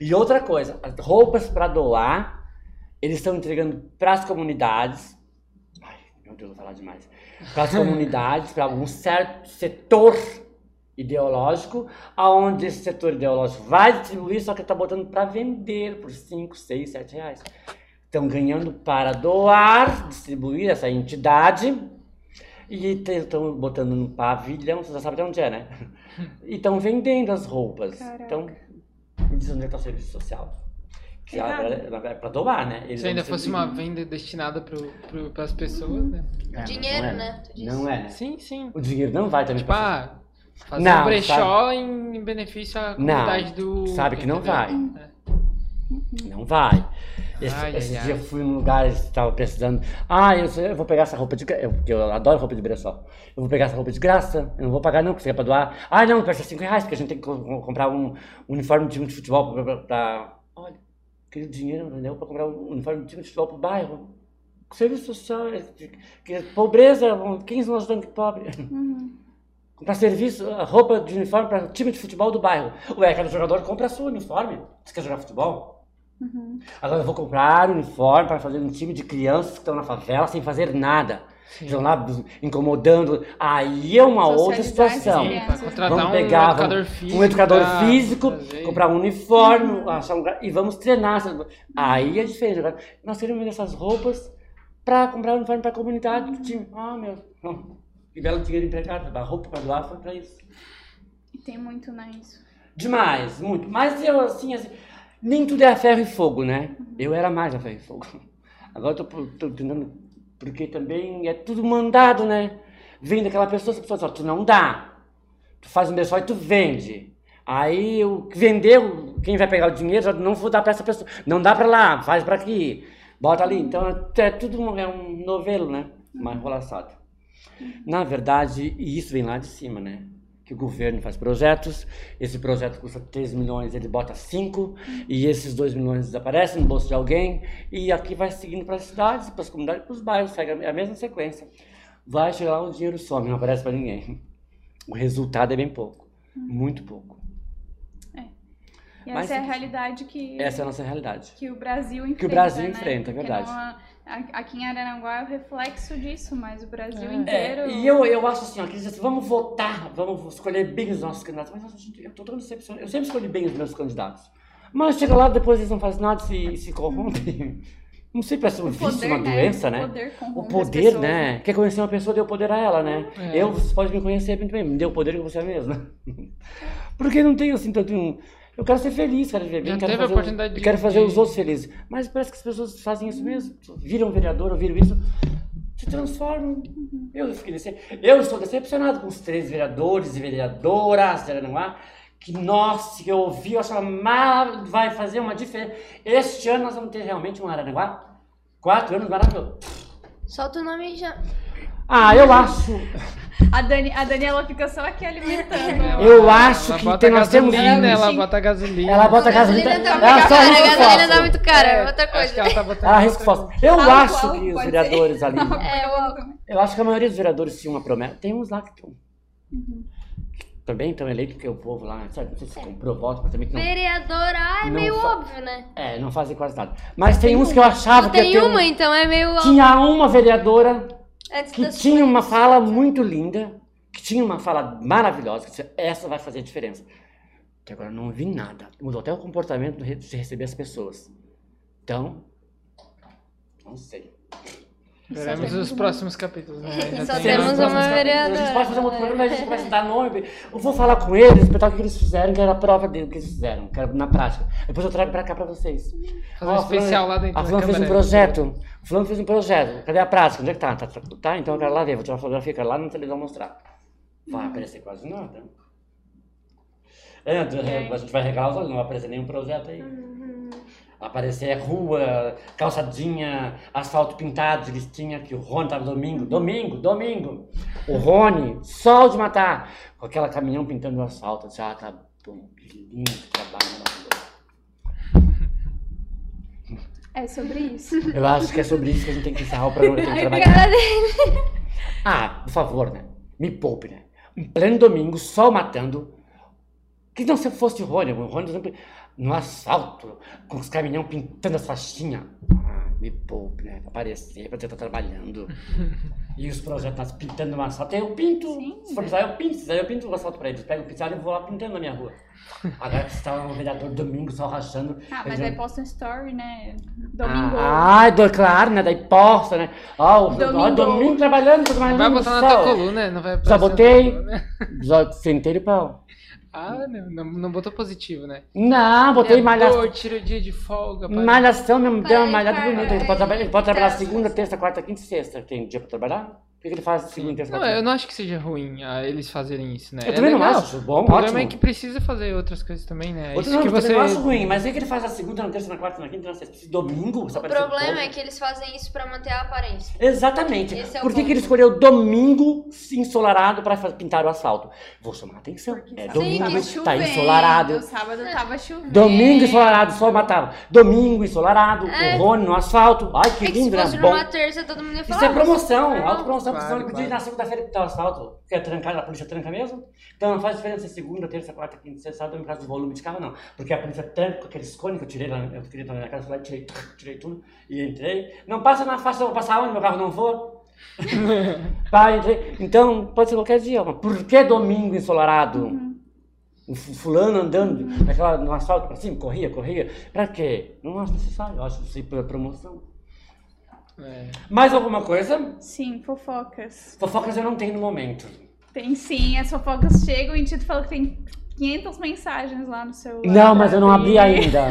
E outra coisa, as roupas para doar, eles estão entregando para as comunidades. Ai, meu Deus, vou falar demais. Para as comunidades, para algum certo setor ideológico, aonde esse setor ideológico vai distribuir, só que está botando para vender por 5, 6, 7 reais. Estão ganhando para doar, distribuir essa entidade e estão botando no pavilhão, você já sabe de onde é, né? E estão vendendo as roupas. Caraca. Então, me diz onde é que tá o serviço social. É para doar, né? Eles Se ainda fosse uma venda destinada pro, pro, pras pessoas, né? É, Dinheiro, não é, né? Não é, né? Sim, sim. O dinheiro não vai também Tipo, pra ah, fazer Não, um brechó em, em benefício à comunidade do. sabe que não vai. É. Não vai. Esse, Ai, esse ai, dia ai. eu fui num lugar e estava precisando. Ah, eu, eu vou pegar essa roupa de graça. Eu, porque eu adoro roupa de brechó. Eu vou pegar essa roupa de graça. Eu não vou pagar, não, porque é pra doar. Ah, não, custa 5 reais, porque a gente tem que co- comprar um uniforme de time de futebol pra. Aquele dinheiro, entendeu? Pra comprar um uniforme de time de futebol pro bairro. Serviço social, é, que- pobreza, quem nós que pobre? Uhum. Comprar serviço, roupa de uniforme para time de futebol do bairro. Ué, cada jogador compra sua uniforme. Você quer jogar futebol? Uhum. Agora eu vou comprar uniforme para fazer um time de crianças que estão na favela sem fazer nada. Estão lá incomodando. Aí é uma outra situação. Vamos um pegar vamos- educador físico. um educador físico, comprar um uniforme, achar um lugar, e vamos treinar. Aí é diferente. Agora, nós queremos essas roupas para comprar um uniforme para a comunidade do time. Ah, meu. não. Que belo dinheiro empregado. A roupa para doar foi para isso. E tem muito, né, isso. Demais, muito. Mas eu, assim, assim, nem tudo é a ferro e fogo, né? Eu era mais a ferro e fogo. Agora eu tô, tô tentando, porque também é tudo mandado, né? Vem daquela pessoa, essa pessoa fala, tu não dá. Tu faz um pessoal e tu vende. Aí o que vendeu, quem vai pegar o dinheiro, já não vou dar pra essa pessoa. Não dá pra lá, faz pra aqui. Bota ali. Então é, é tudo um, é um novelo, né? Uma enrolaçada. Na verdade, isso vem lá de cima, né? Que o governo faz projetos, esse projeto custa 3 milhões, ele bota 5, e esses 2 milhões desaparecem no bolso de alguém, e aqui vai seguindo para as cidades, para as comunidades, para os bairros, segue a mesma sequência. Vai chegar lá, o dinheiro some, não aparece para ninguém. O resultado é bem pouco, muito pouco. E Mas essa é a realidade que, Essa é a nossa realidade. que o Brasil enfrenta. Que o Brasil né? enfrenta, é verdade. Aqui em Araranguá é o reflexo disso, mas o Brasil É. inteiro. É, e eu, eu acho assim, ó, que assim, vamos votar, vamos escolher bem os nossos candidatos. Mas gente, eu tô tão decepcionado. Eu sempre escolhi bem os meus candidatos. Mas chega lá, depois eles não fazem nada e se, se corrompem. Não sei, parece um o vício, poder, uma né? doença, o né? Poder O corrompe as poder, né? Quer conhecer uma pessoa, deu poder a ela, né? É. Eu, você pode me conhecer muito bem, me deu poder que você mesmo. Porque não tenho assim tanto. um- Eu quero ser feliz, quero viver bem, Já quero teve a fazer, oportunidade eu de- quero fazer os outros felizes. Mas parece que as pessoas fazem isso mesmo. Viram vereador, ouviram isso, se transformam. Eu fiquei dece... Eu estou decepcionado com os três vereadores e vereadoras de Aranaguá. Que, nossa, que eu ouvi, eu achava mal, vai fazer uma diferença. Este ano nós vamos ter realmente um Aranaguá. Quatro anos maravilhoso. Solta o nome já. Ah, eu acho. A, Dani, a Daniela fica só aqui alimentando. Eu acho ela que tem- nós temos gasolina, isso. ela bota gasolina. Ela bota a gasolina. gasolina tá muito Ela só cara, a risca gasolina tá fósforo. muito cara, É, outra coisa. ela tá Ela risca fósforo. Eu Álcool, acho álcool, que os vereadores ali. É, o Eu acho que a maioria dos vereadores tinha uma promessa. Tem uns lá que estão. Também estão eleitos porque o povo lá, sabe? Não sei se comprou voto, mas também que não. vereador, ah, é meio fa- óbvio, né? É, não fazem quase nada. Mas tem uns que eu achava Não que tem um- uma, então é meio óbvio. Tinha uma vereadora Antes que tinha uma fala muito linda, que tinha uma fala maravilhosa, que disse, essa vai fazer diferença. Até agora não vi nada. Mudou até o comportamento de receber as pessoas. Então, não sei. Veremos os próximos capítulos. Né? Já Só tem temos os uma vereadora. A gente pode fazer um outro programa, a gente começa a dar nome. Eu vou falar com eles, espetar o que eles fizeram, que era a prova dele, que eles fizeram, que era na prática. Depois eu trago pra cá pra vocês. Fazer um especial lá dentro A da fulana fez um projeto. O fulano fez um projeto. Cadê a prática? Onde é que tá? Tá, tá, tá? então eu quero lá ver. Vou tirar uma fotografia, quero lá na televisão mostrar. Vai aparecer quase nada. É, a gente vai regalar os olhos, não vai aparecer nenhum projeto aí. Aparecer rua, calçadinha, asfalto pintado de listinha, que o Rony tava domingo. Domingo, domingo. O Rony, sol de matar, com aquela caminhão pintando o asfalto. Já tá bom, que lindo trabalho maravilhoso. É sobre isso. Eu acho que é sobre isso que a gente tem que encerrar o programa. Que trabalhar. Ah, por favor, né? Me poupe, né? Um pleno domingo, sol matando. Que não se fosse o Rony, o Rony sempre no asfalto, com os caminhão pintando as faixinhas. Ah, me poupe, né? Pra aparecer, pra eu tô trabalhando. E os projetos pintando no asfalto. Eu pinto. Sim. Se for precisar, eu pinto. Se precisar, eu pinto o asfalto pra eles. Pego o pincel e vou lá pintando na minha rua. Agora que você tá um vereador domingo, sol rachando. Ah, mas já- aí posta um story, né? Domingo. Ah, ah, do, claro, né? Daí posta, né? Ó, o Domingo. domingo, domingo trabalhando, tô trabalhando Vai no botar na tua coluna, não vai na botei. Já sentei ele pra. Ah, não, não, não botou positivo, né? Não, botei malhação. Vereador, Tira o dia de folga. pai. Malhação mesmo, deu uma malhada bonita. Ele pode trabalhar, ele pode trabalhar segunda, terça, quarta, quinta e sexta. Tem dia pra trabalhar? Por que que ele faz segunda, terça, Não, quarta? eu não acho que seja ruim ah, eles fazerem isso, né? Eu É também não legal. acho bom, O problema ótimo. é que precisa fazer outras coisas também, né? Outro Isso não, que você... não acho ruim, mas é que ele faz na segunda, na terça, na quarta, na quinta, na sexta, domingo. O problema é que eles fazem isso pra manter a aparência. Exatamente. Esse é o Por que, que ele escolheu domingo ensolarado para pintar o asfalto? Vou chamar a atenção. É Sábado domingo, tava tá ensolarado. Sábado tava chovendo. Domingo ensolarado, sol matava. Domingo ensolarado, É. o Rony no asfalto. Ai, que É que se lindo, né? fosse Bom. numa terça, todo mundo ia falar. Isso é "Ah, promoção, autopromoção, senão Claro, ir claro. na segunda-feira pintar o asfalto. Porque é trancado, a polícia tranca mesmo. Então não faz diferença se segunda, terça, quarta, quinta, sexta, sábado, no caso do volume de carro, não. Porque a polícia tranca com aqueles cones que eu tirei lá, eu queria entrar na minha casa, lá tirei, tirei tudo e entrei. Não passa na faixa, eu vou passar onde meu carro não for. Entrei. Então, pode ser qualquer dia, mas por que domingo ensolarado? O fu- fulano andando naquela, no asfalto pra cima, corria, corria. Pra quê? Não acho necessário, eu acho aí por promoção. É. Mais alguma coisa? Sim, fofocas. Fofocas eu não tenho no momento. Tem sim, as fofocas chegam e Tito falou que tem 500 mensagens lá no celular. Não, mas eu não abri ainda.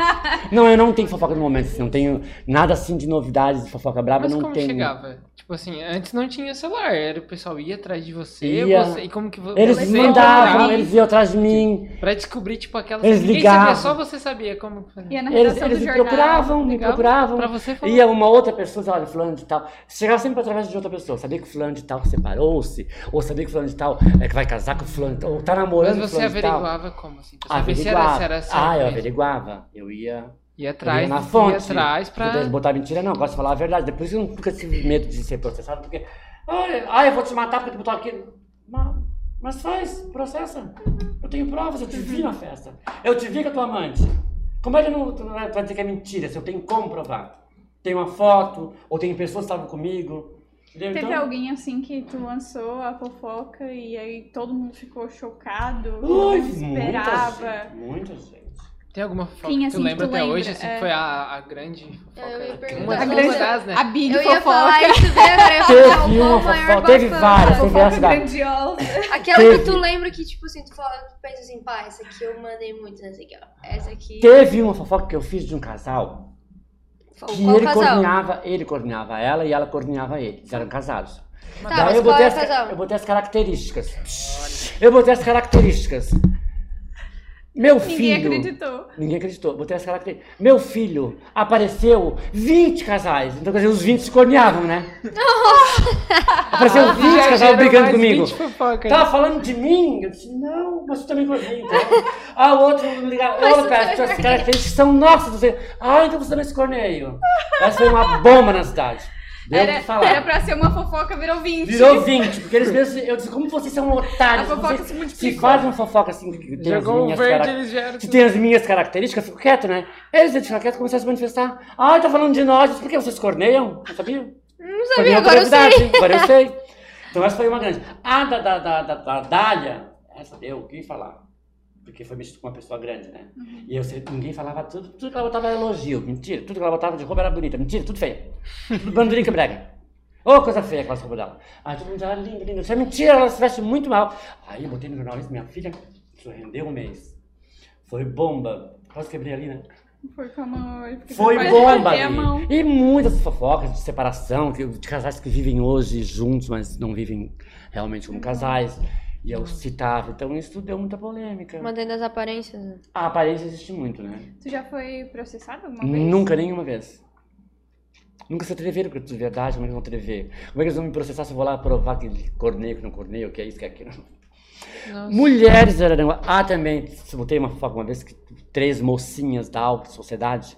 não, eu não tenho fofoca no momento, assim, não tenho nada assim de novidades de fofoca braba, Mas não como tenho. chegava? Tipo assim, antes não tinha celular, era o pessoal ia atrás de você, Ia. você- e como que vo- Eles você mandavam, eles iam atrás de mim, Pra descobrir, tipo, aquelas Eles ninguém ligavam. sabia, só você sabia como fazer. Ia na eles, eles do me jornal. procuravam, me procuravam. Pra você falar. Ia uma outra pessoa, olha, fulano de tal. Chegava sempre através de outra pessoa. Sabia que fulano de tal separou-se, ou sabia que fulano de tal é que vai casar com fulano de tal, ou tá namorando Mas com você fulano de tal. averiguava como, assim? Pra saber se era, Averiguava. se era ah, eu mesmo. averiguava. Eu ia Ia Eu atrás, na fonte. atrás Se pra... pudesse botar mentira, não. Eu gosto de falar a verdade. Depois eu nunca tive medo de ser processado, porque. Ai, ai, eu vou te matar porque tu botou aqui. Mas, mas faz, processa. Eu tenho provas, eu te vi na festa. Eu te vi com a tua amante. Como é que não, tu não vai dizer que é mentira se eu tenho como provar? Tem uma foto, ou tem pessoas que estavam comigo. Entendeu? Teve Então- alguém assim que tu lançou a fofoca e aí todo mundo ficou chocado, Ai, não muita esperava. gente, muita gente. Tem alguma fofoca Quem, que assim, tu lembra tu até lembra? hoje, assim, É. que foi a, a grande fofoca? Eu ia perguntar uma, A uma grande, das, né? a Big Eu ia fofoca. falar isso ia Teve falar uma fofoca, teve várias, teve da- grandiosa. Aquela Teve. que tu lembra que, tipo assim, tu fala, tu pensa assim, pá, essa aqui eu mandei muito nessa aqui, ó. Essa aqui. Teve uma fofoca que eu fiz de um casal que Qual ele casal? coordenava, ele coordenava ela e ela coordenava ele. Eles eram casados. Tá, Daí mas eu qual botei, é as, eu botei as características. Eu botei as características. Meu Ninguém filho. acreditou. Ninguém acreditou. Botei as características. Meu filho apareceu 20 casais. Então, quer dizer, os 20 se corneavam, né? Apareceu 20 Já casais gerou brigando comigo. 20 fofocas. Tava falando de mim? Eu disse, não, mas tu também cornei, então. ah, o outro me ligava, olha, cara, corneia. características são nossas. Ah, então você também se corneio. Essa foi uma bomba na cidade. Deu Era, que falar. era pra ser uma fofoca, virou 20. Virou 20, porque eles mesmos, eu disse, como vocês são otários, A fofoca se se multiplicou. faz uma fofoca assim, que tem as Jogou um minhas verde, eles vieram... se tem as minhas características, eu fico quieto, né? Eles ficam quietos e começaram a se manifestar. Ah, tá falando de nós, por que vocês corneiam? Não sabia? Não sabia, agora eu sei. Agora eu sei. Então essa foi uma grande. A da, da, da, da, da Dália, essa eu quis falar. Porque foi mexido com uma pessoa grande, né? E eu sei, ninguém falava tudo, tudo que ela botava era elogio. Mentira, tudo que ela botava de roupa era bonita. Mentira, tudo feio. Tudo bandurica brega. Ô, coisa feia aquela roupa dela. Aí todo mundo dizia, ah, linda, linda. Isso é mentira, ela se veste muito mal. Aí eu botei no jornal isso, minha filha, rendeu um mês. Foi bomba. Quase quebrei ali, né? Foi como. eu fiquei Foi bomba a mão. E muitas fofocas de separação, de casais que vivem hoje juntos, mas não vivem realmente como casais. E eu citava. Então isso tudo deu muita polêmica. Mantendo as aparências. né? A aparência existe muito, né? Tu já foi processado alguma vez? Nunca, nenhuma vez. Nunca se atreveram pra dizer verdade, como é que vão atrever? Como é que eles vão me processar se eu vou lá provar que ele corneio, que não corneio, que é isso, que é aquilo? Nossa. Mulheres de Araranguá. Ah, também, se botei uma fofoca uma vez que três mocinhas da alta sociedade,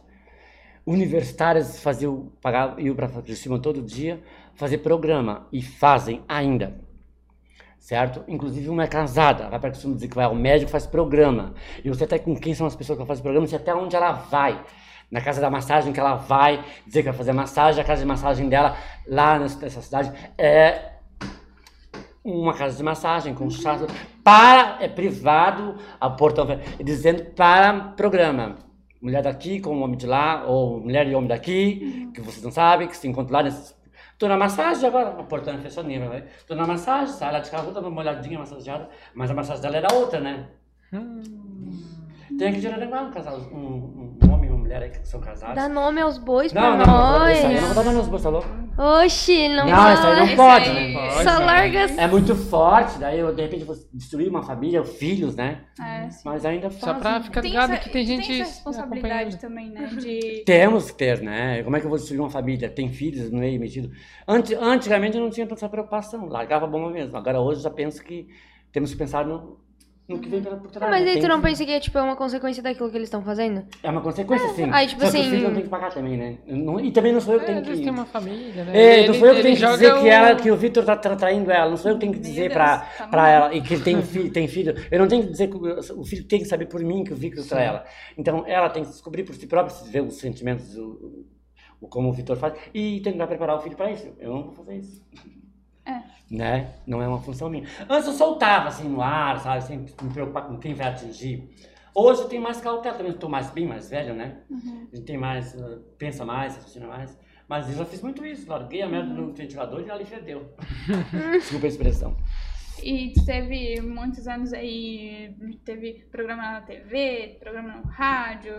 universitárias, faziam, pagavam, iam para de cima todo dia fazer programa e fazem ainda. Certo? Inclusive uma é casada, vai para cima dizer que vai ao médico faz programa. E você até com quem são as pessoas que fazem programa, você até onde ela vai. Na casa da massagem que ela vai dizer que vai fazer massagem, a casa de massagem dela lá nessa cidade é uma casa de massagem com chá para é privado a portão dizendo para programa mulher daqui com homem de lá ou mulher e homem daqui que vocês não sabem que se encontram lá nesse Tô na massagem agora, a portão é fechadinha, vai. Tô na massagem, sai lá de carro, dando uma olhadinha massageada, mas a massagem dela era outra, né? Hum. Tem de Araranguá um casal, um, um, mulher mulheres aí que são casadas. Dá nome aos bois não, pra não, não, nós. eu não vou dar nome aos bois, tá louco? Oxi, não, Não, isso aí não pode, aí- né? Pode, Só né? larga. É muito forte, daí eu de repente vou destruir uma família, filhos, né? É, sim. Mas ainda fazem. Só pra ficar Tem ligado essa, que tem gente tem essa responsabilidade também, né? De. Temos que ter, né? Como é que eu vou destruir uma família? Tem filhos no meio metido. Antes, antigamente eu não tinha tanta preocupação, largava a bomba mesmo. Agora hoje eu já penso que temos que pensar no, no que vem pela por trás. Mas né? aí tu não que- pensa que é tipo é uma consequência daquilo que eles estão fazendo? É uma consequência, sim. aí, tipo Só que assim- o filho não tem que pagar também, né? Não- e também não sou eu que É, tenho vezes que... tem uma família, né? É, não Ele- sou eu que tenho que dizer que, o- ela, que o Vitor tá tra- traindo ela. Não sou eu que tenho que Meu dizer Deus, pra, tá pra ela. E que ele tem, filho, tem filho. Eu não tenho que dizer que o, o filho tem que saber por mim que o Vitor trai ela. Então ela tem que descobrir por si própria, ver os sentimentos, o, o, como o Vitor faz. E tentar preparar o filho pra isso. Eu não vou fazer isso. É. Né? Não é uma função minha. Antes eu soltava assim no ar, sabe? Sem me preocupar com quem vai atingir. Hoje eu tenho mais cautela, também estou mais, bem mais velho, né? Uhum. A gente tem mais, uh, pensa mais, raciocina mais. Mas eu já fiz muito isso, larguei a merda no ventilador e ali fedeu. Desculpa a expressão. E tu teve muitos anos aí, teve programa na TV, programa no rádio,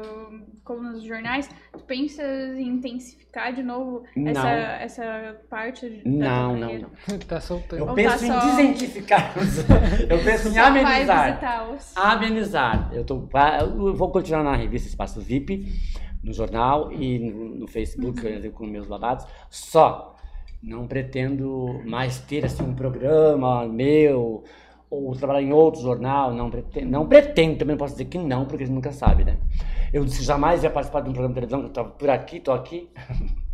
coluna nos jornais. Tu pensas em intensificar de novo Não. essa, essa parte Não, não, não. tá soltando. Eu Ou penso tá em só- desentificar. eu penso em amenizar. Amenizar. Eu, tô, eu vou continuar na revista Espaço VIP, no jornal e no, no Facebook eu com meus babados. Só não pretendo mais ter assim um programa meu ou trabalhar em outro jornal. Não pretendo, não pretendo também não posso dizer que não, porque a gente nunca sabe, né? Eu disse que jamais ia participar de um programa de televisão, que eu estava por aqui, tô aqui.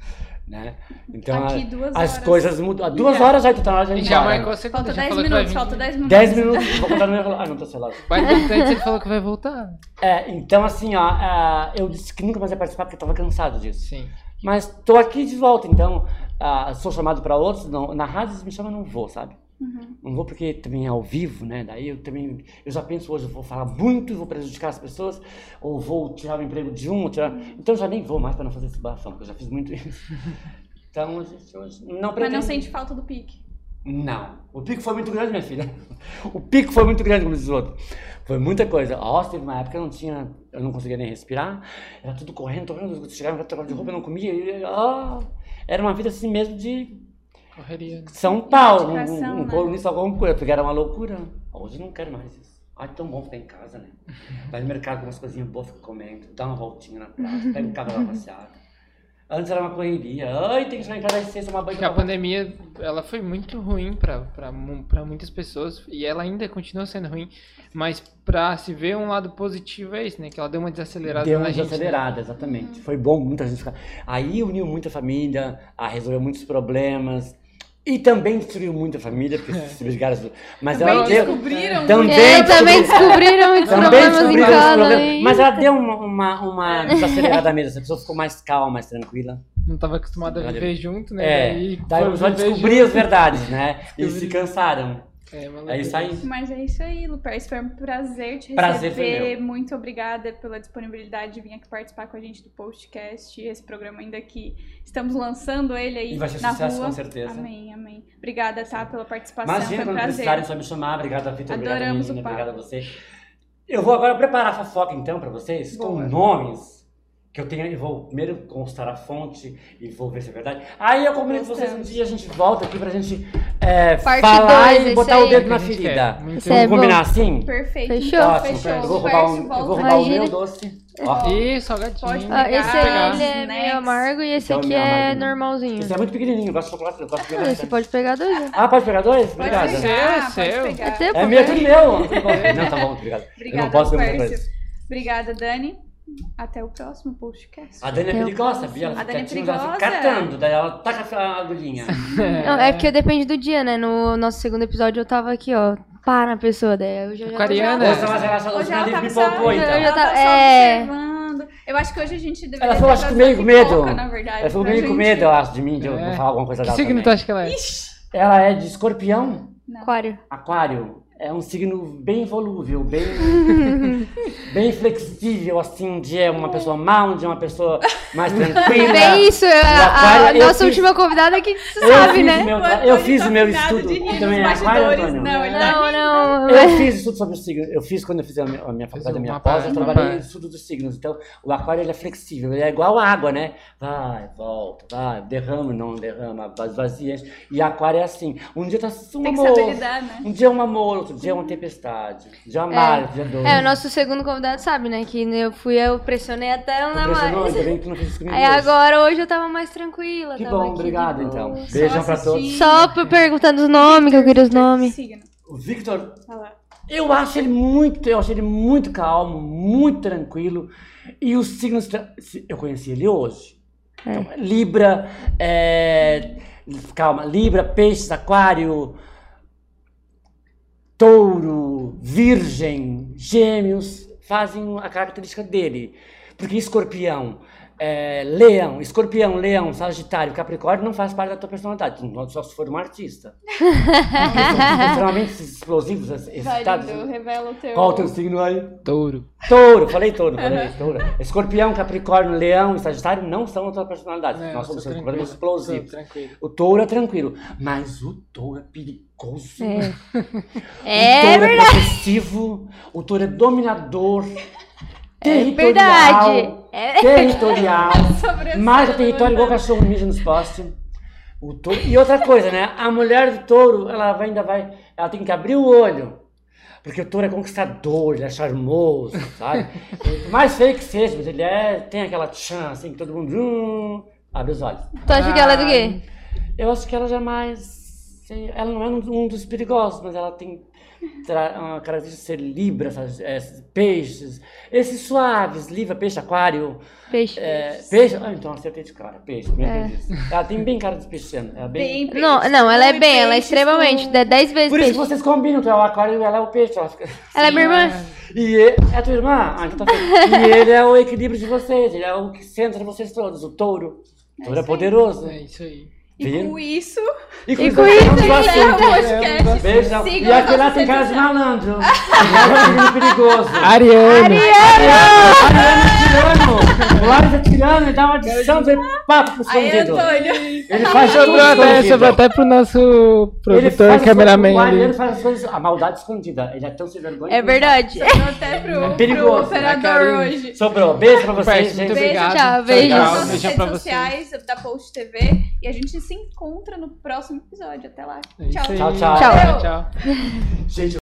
né? Então Aqui duas as horas. coisas mudam. Há duas Já. horas já então a gente Já embora. marcou Falta já 10 falou que vai minutos, falta 10 minutos. 10 minutos, vou contar no meu relógio. Ah, não, tá celular. Mas antes ele falou que vai voltar. É, então assim, ó, ah, eu disse que nunca mais ia participar porque eu tava cansado disso. Sim. Mas tô aqui de volta, então ah, sou chamado para outros, não, na rádio eles me chamam, não vou, sabe? Uhum. Não vou porque também é ao vivo, né? Daí eu também, eu já penso hoje, eu vou falar muito, vou prejudicar as pessoas, ou vou tirar o emprego de um, tirar... então eu já nem vou mais para não fazer esse bafão, porque eu já fiz muito isso. Então, a gente hoje não Mas pretendo... não sente falta do pique. Não. O pico foi muito grande, minha filha. O pico foi muito grande, como diz o outro. Foi muita coisa. Ó, teve uma época que eu não tinha, eu não conseguia nem respirar. Era tudo correndo, correndo. Chegava no trocar de roupa, eu não comia. E, ó, era uma vida assim mesmo de Correria. né? São Paulo. Um, um, um né? colunista alguma coisa, porque era uma loucura. Hoje eu não quero mais isso. Ai, tão bom ficar em casa, né? Vai no mercado com umas coisinhas boas, fica comendo, dá uma voltinha na praça, pega o carro lá passear. Antes era uma correria. Ai, tem que chegar em casa às seis, tomar banho. Porque a pandemia, ela foi muito ruim pra muitas pessoas. E ela ainda continua sendo ruim. Mas pra se ver um lado positivo é isso, né? Que ela deu uma desacelerada Deu na uma gente. né? desacelerada, exatamente. Foi bom muita gente ficar. Aí uniu muita família, a resolveu muitos problemas. E também destruiu muita família, porque se brigaram. Mas Também ela deu. descobriram Também É, também descobriram muitos Também problemas em descobriram os casa. problemas. Mas ela deu uma, uma, uma desacelerada mesmo. A pessoa ficou mais calma, mais tranquila. Não tava acostumada a viver junto, né? É, Daí daí foi eu já viver descobri junto. as verdades, né? E se cansaram. É, É isso aí. Mas é isso aí, Luper. Foi um prazer te Prazer foi receber. meu. Muito obrigada pela disponibilidade de vir aqui participar com a gente do podcast. Esse programa ainda que estamos lançando ele aí E vai ser na sucesso, rua. com certeza. Amém, amém. Obrigada, tá, pela participação. Imagina foi um quando prazer. precisarem só me chamar. Obrigado, Vitor. Adoramos menina. o papo. Obrigado a você. Eu vou agora preparar a fofoca, então, para vocês, com Boa. nomes que eu tenho. Eu vou primeiro constar a fonte e vou ver se é verdade. Aí eu combino com vocês um dia, a gente volta aqui pra gente é, Parte falar dois, e botar o dedo na ferida. Esse é Vamos bom. combinar assim? Perfeito. Fechou. Ótimo. fechou. Eu vou roubar, um, eu vou roubar o meu doce. Ó. Ih, salgadinho. Pode Ah, esse aí é meio amargo e esse Então, aqui é amargo. normalzinho. Esse é muito pequenininho, eu gosto de chocolate, eu gosto de pegar Ah, Você pode pegar dois, né? Ah, pode pegar dois? Pode Obrigado. Seu, pegar, seu. pode pegar. É teu, É meu, é tudo meu. Não, tá bom, obrigado. eu Obrigada, não posso comer muita coisa. Obrigada, Dani. Até o próximo podcast. A Dani é perigosa, sabia? Ela A fica Dani é quietinha, ela fica perigosa. catando, daí ela taca a agulhinha. Não, é porque depende do dia, né? No nosso segundo episódio eu tava aqui, ó. Pá na pessoa, daí eu já. já Aquariana. Hoje relaxada, Hoje ela ela tava me só, então. Eu já ela tá- é. observando. Eu acho que hoje a gente deveria Ela falou, ter acho que meio com medo. pipoca, na verdade. Ela ficou pra meio com medo, eu acho, de mim, de eu É. falar alguma coisa Que dela signo tu acha que ela é? Ela é de escorpião. Aquário. aquário. É um signo bem volúvel, bem, bem flexível, assim, um dia é uma pessoa má, um dia é uma pessoa mais tranquila. Bem isso, a, a- nossa fiz- última convidada que sabe, fiz né? Meu, eu fiz tá o meu estudo de rir também é aquário, não, tá Não, não. Eu fiz estudo sobre os signos. Eu fiz quando eu fiz a minha, a minha faculdade, a minha pós, eu trabalhei no estudo dos signos. Então, o aquário ele é flexível, ele é igual a água, né? Vai, volta, vai, derrama, não derrama, vazia. E aquário é assim. Um dia tá um Tem que amor, né? um dia é um amor, outro dia é uma tempestade. Dia é uma mar, outro dia é dois. É, o nosso segundo convidado sabe, né? Que eu fui, eu pressionei até não dar mais. ainda bem que tu não fez isso comigo Aí hoje. agora, hoje eu tava mais tranquila. Que tava bom, aqui obrigado boa. então. Beijão pra todos. Só por perguntando os nomes, que eu queria os nomes. O Victor. Eu acho ele muito, eu acho ele muito calmo, muito tranquilo. E os signos, eu conheci ele hoje. Então, Libra, é, calma, Libra, Peixes, Aquário, Touro, Virgem, Gêmeos fazem a característica dele. Porque Escorpião, é, Leão, Escorpião, Leão, Sagitário, Capricórnio não faz parte da tua personalidade, não- só se for um artista. Extremamente explosivos, excitados. Válido, revela o teu. Qual o teu signo aí? Touro. Touro, falei touro, falei touro. Escorpião, Capricórnio, Leão e Sagitário não são a tua personalidade. Não, Nós somos completamente explosivos. tranquilo. O touro é tranquilo, mas o touro é perigoso. É. O É touro é verdade. possessivo, o touro é dominador, É territorial, verdade. É. territorial, Sobre marca essa território igual cachorro mija nos postes. O touro... E outra coisa, né? A mulher do touro, ela vai- ainda vai. Ela tem que abrir o olho. Porque o touro é conquistador, ele é charmoso, sabe? Por mais feio que seja, mas ele é, tem aquela chance assim que todo mundo hum, abre os olhos. Tu acha que ela é do quê? Eu acho que ela já é mais. sei, Ela não é um, um dos perigosos, mas ela tem uma característica de ser libra, sabe? É, peixes. Esses suaves, libra, peixe, aquário. Peixe. É, peixe. Ah, então acertei de cara. Peixe, primeira É. vez. Ela tem bem cara de peixano. Ela é bem... Bem Não, peixe. não, ela é bem, ela é extremamente. com- dá 10 vezes Por isso que peixe. vocês combinam, tu é o aquário e ela é o peixe. Ela fica... Ela é minha irmã. E ele, é a tua irmã? Ah, então tá. E ele é o equilíbrio de vocês, ele é o que centra vocês todos, o touro. O touro é, poderoso. É isso aí. E Viram? com isso, E com E isso, com isso, pro encerra o assunto. podcast. Beijão. Sigam E aquele lá tem cara de malandro. É um signo perigoso. Ariano. Ariano é tirano. O Ares é tirano, ele dá uma adição de papo pro Aí. Antônio. Ele faz Sobrou tudo até, sobrou até pro nosso produtor, cameraman O Ariano ali. faz as coisas, a maldade escondida. Ele é tão sem vergonha. É verdade. Sobrou até pro, pro perigoso, operador carinho. hoje. Sobrou. Beijo pra vocês, gente. muito Beijo, tchau, beijo. Siga as Tchau, nossas beijão redes pra vocês. sociais da Post TV e a gente se encontra no próximo episódio. Até lá. É isso aí. Tchau, tchau. Tchau. tchau. Gente,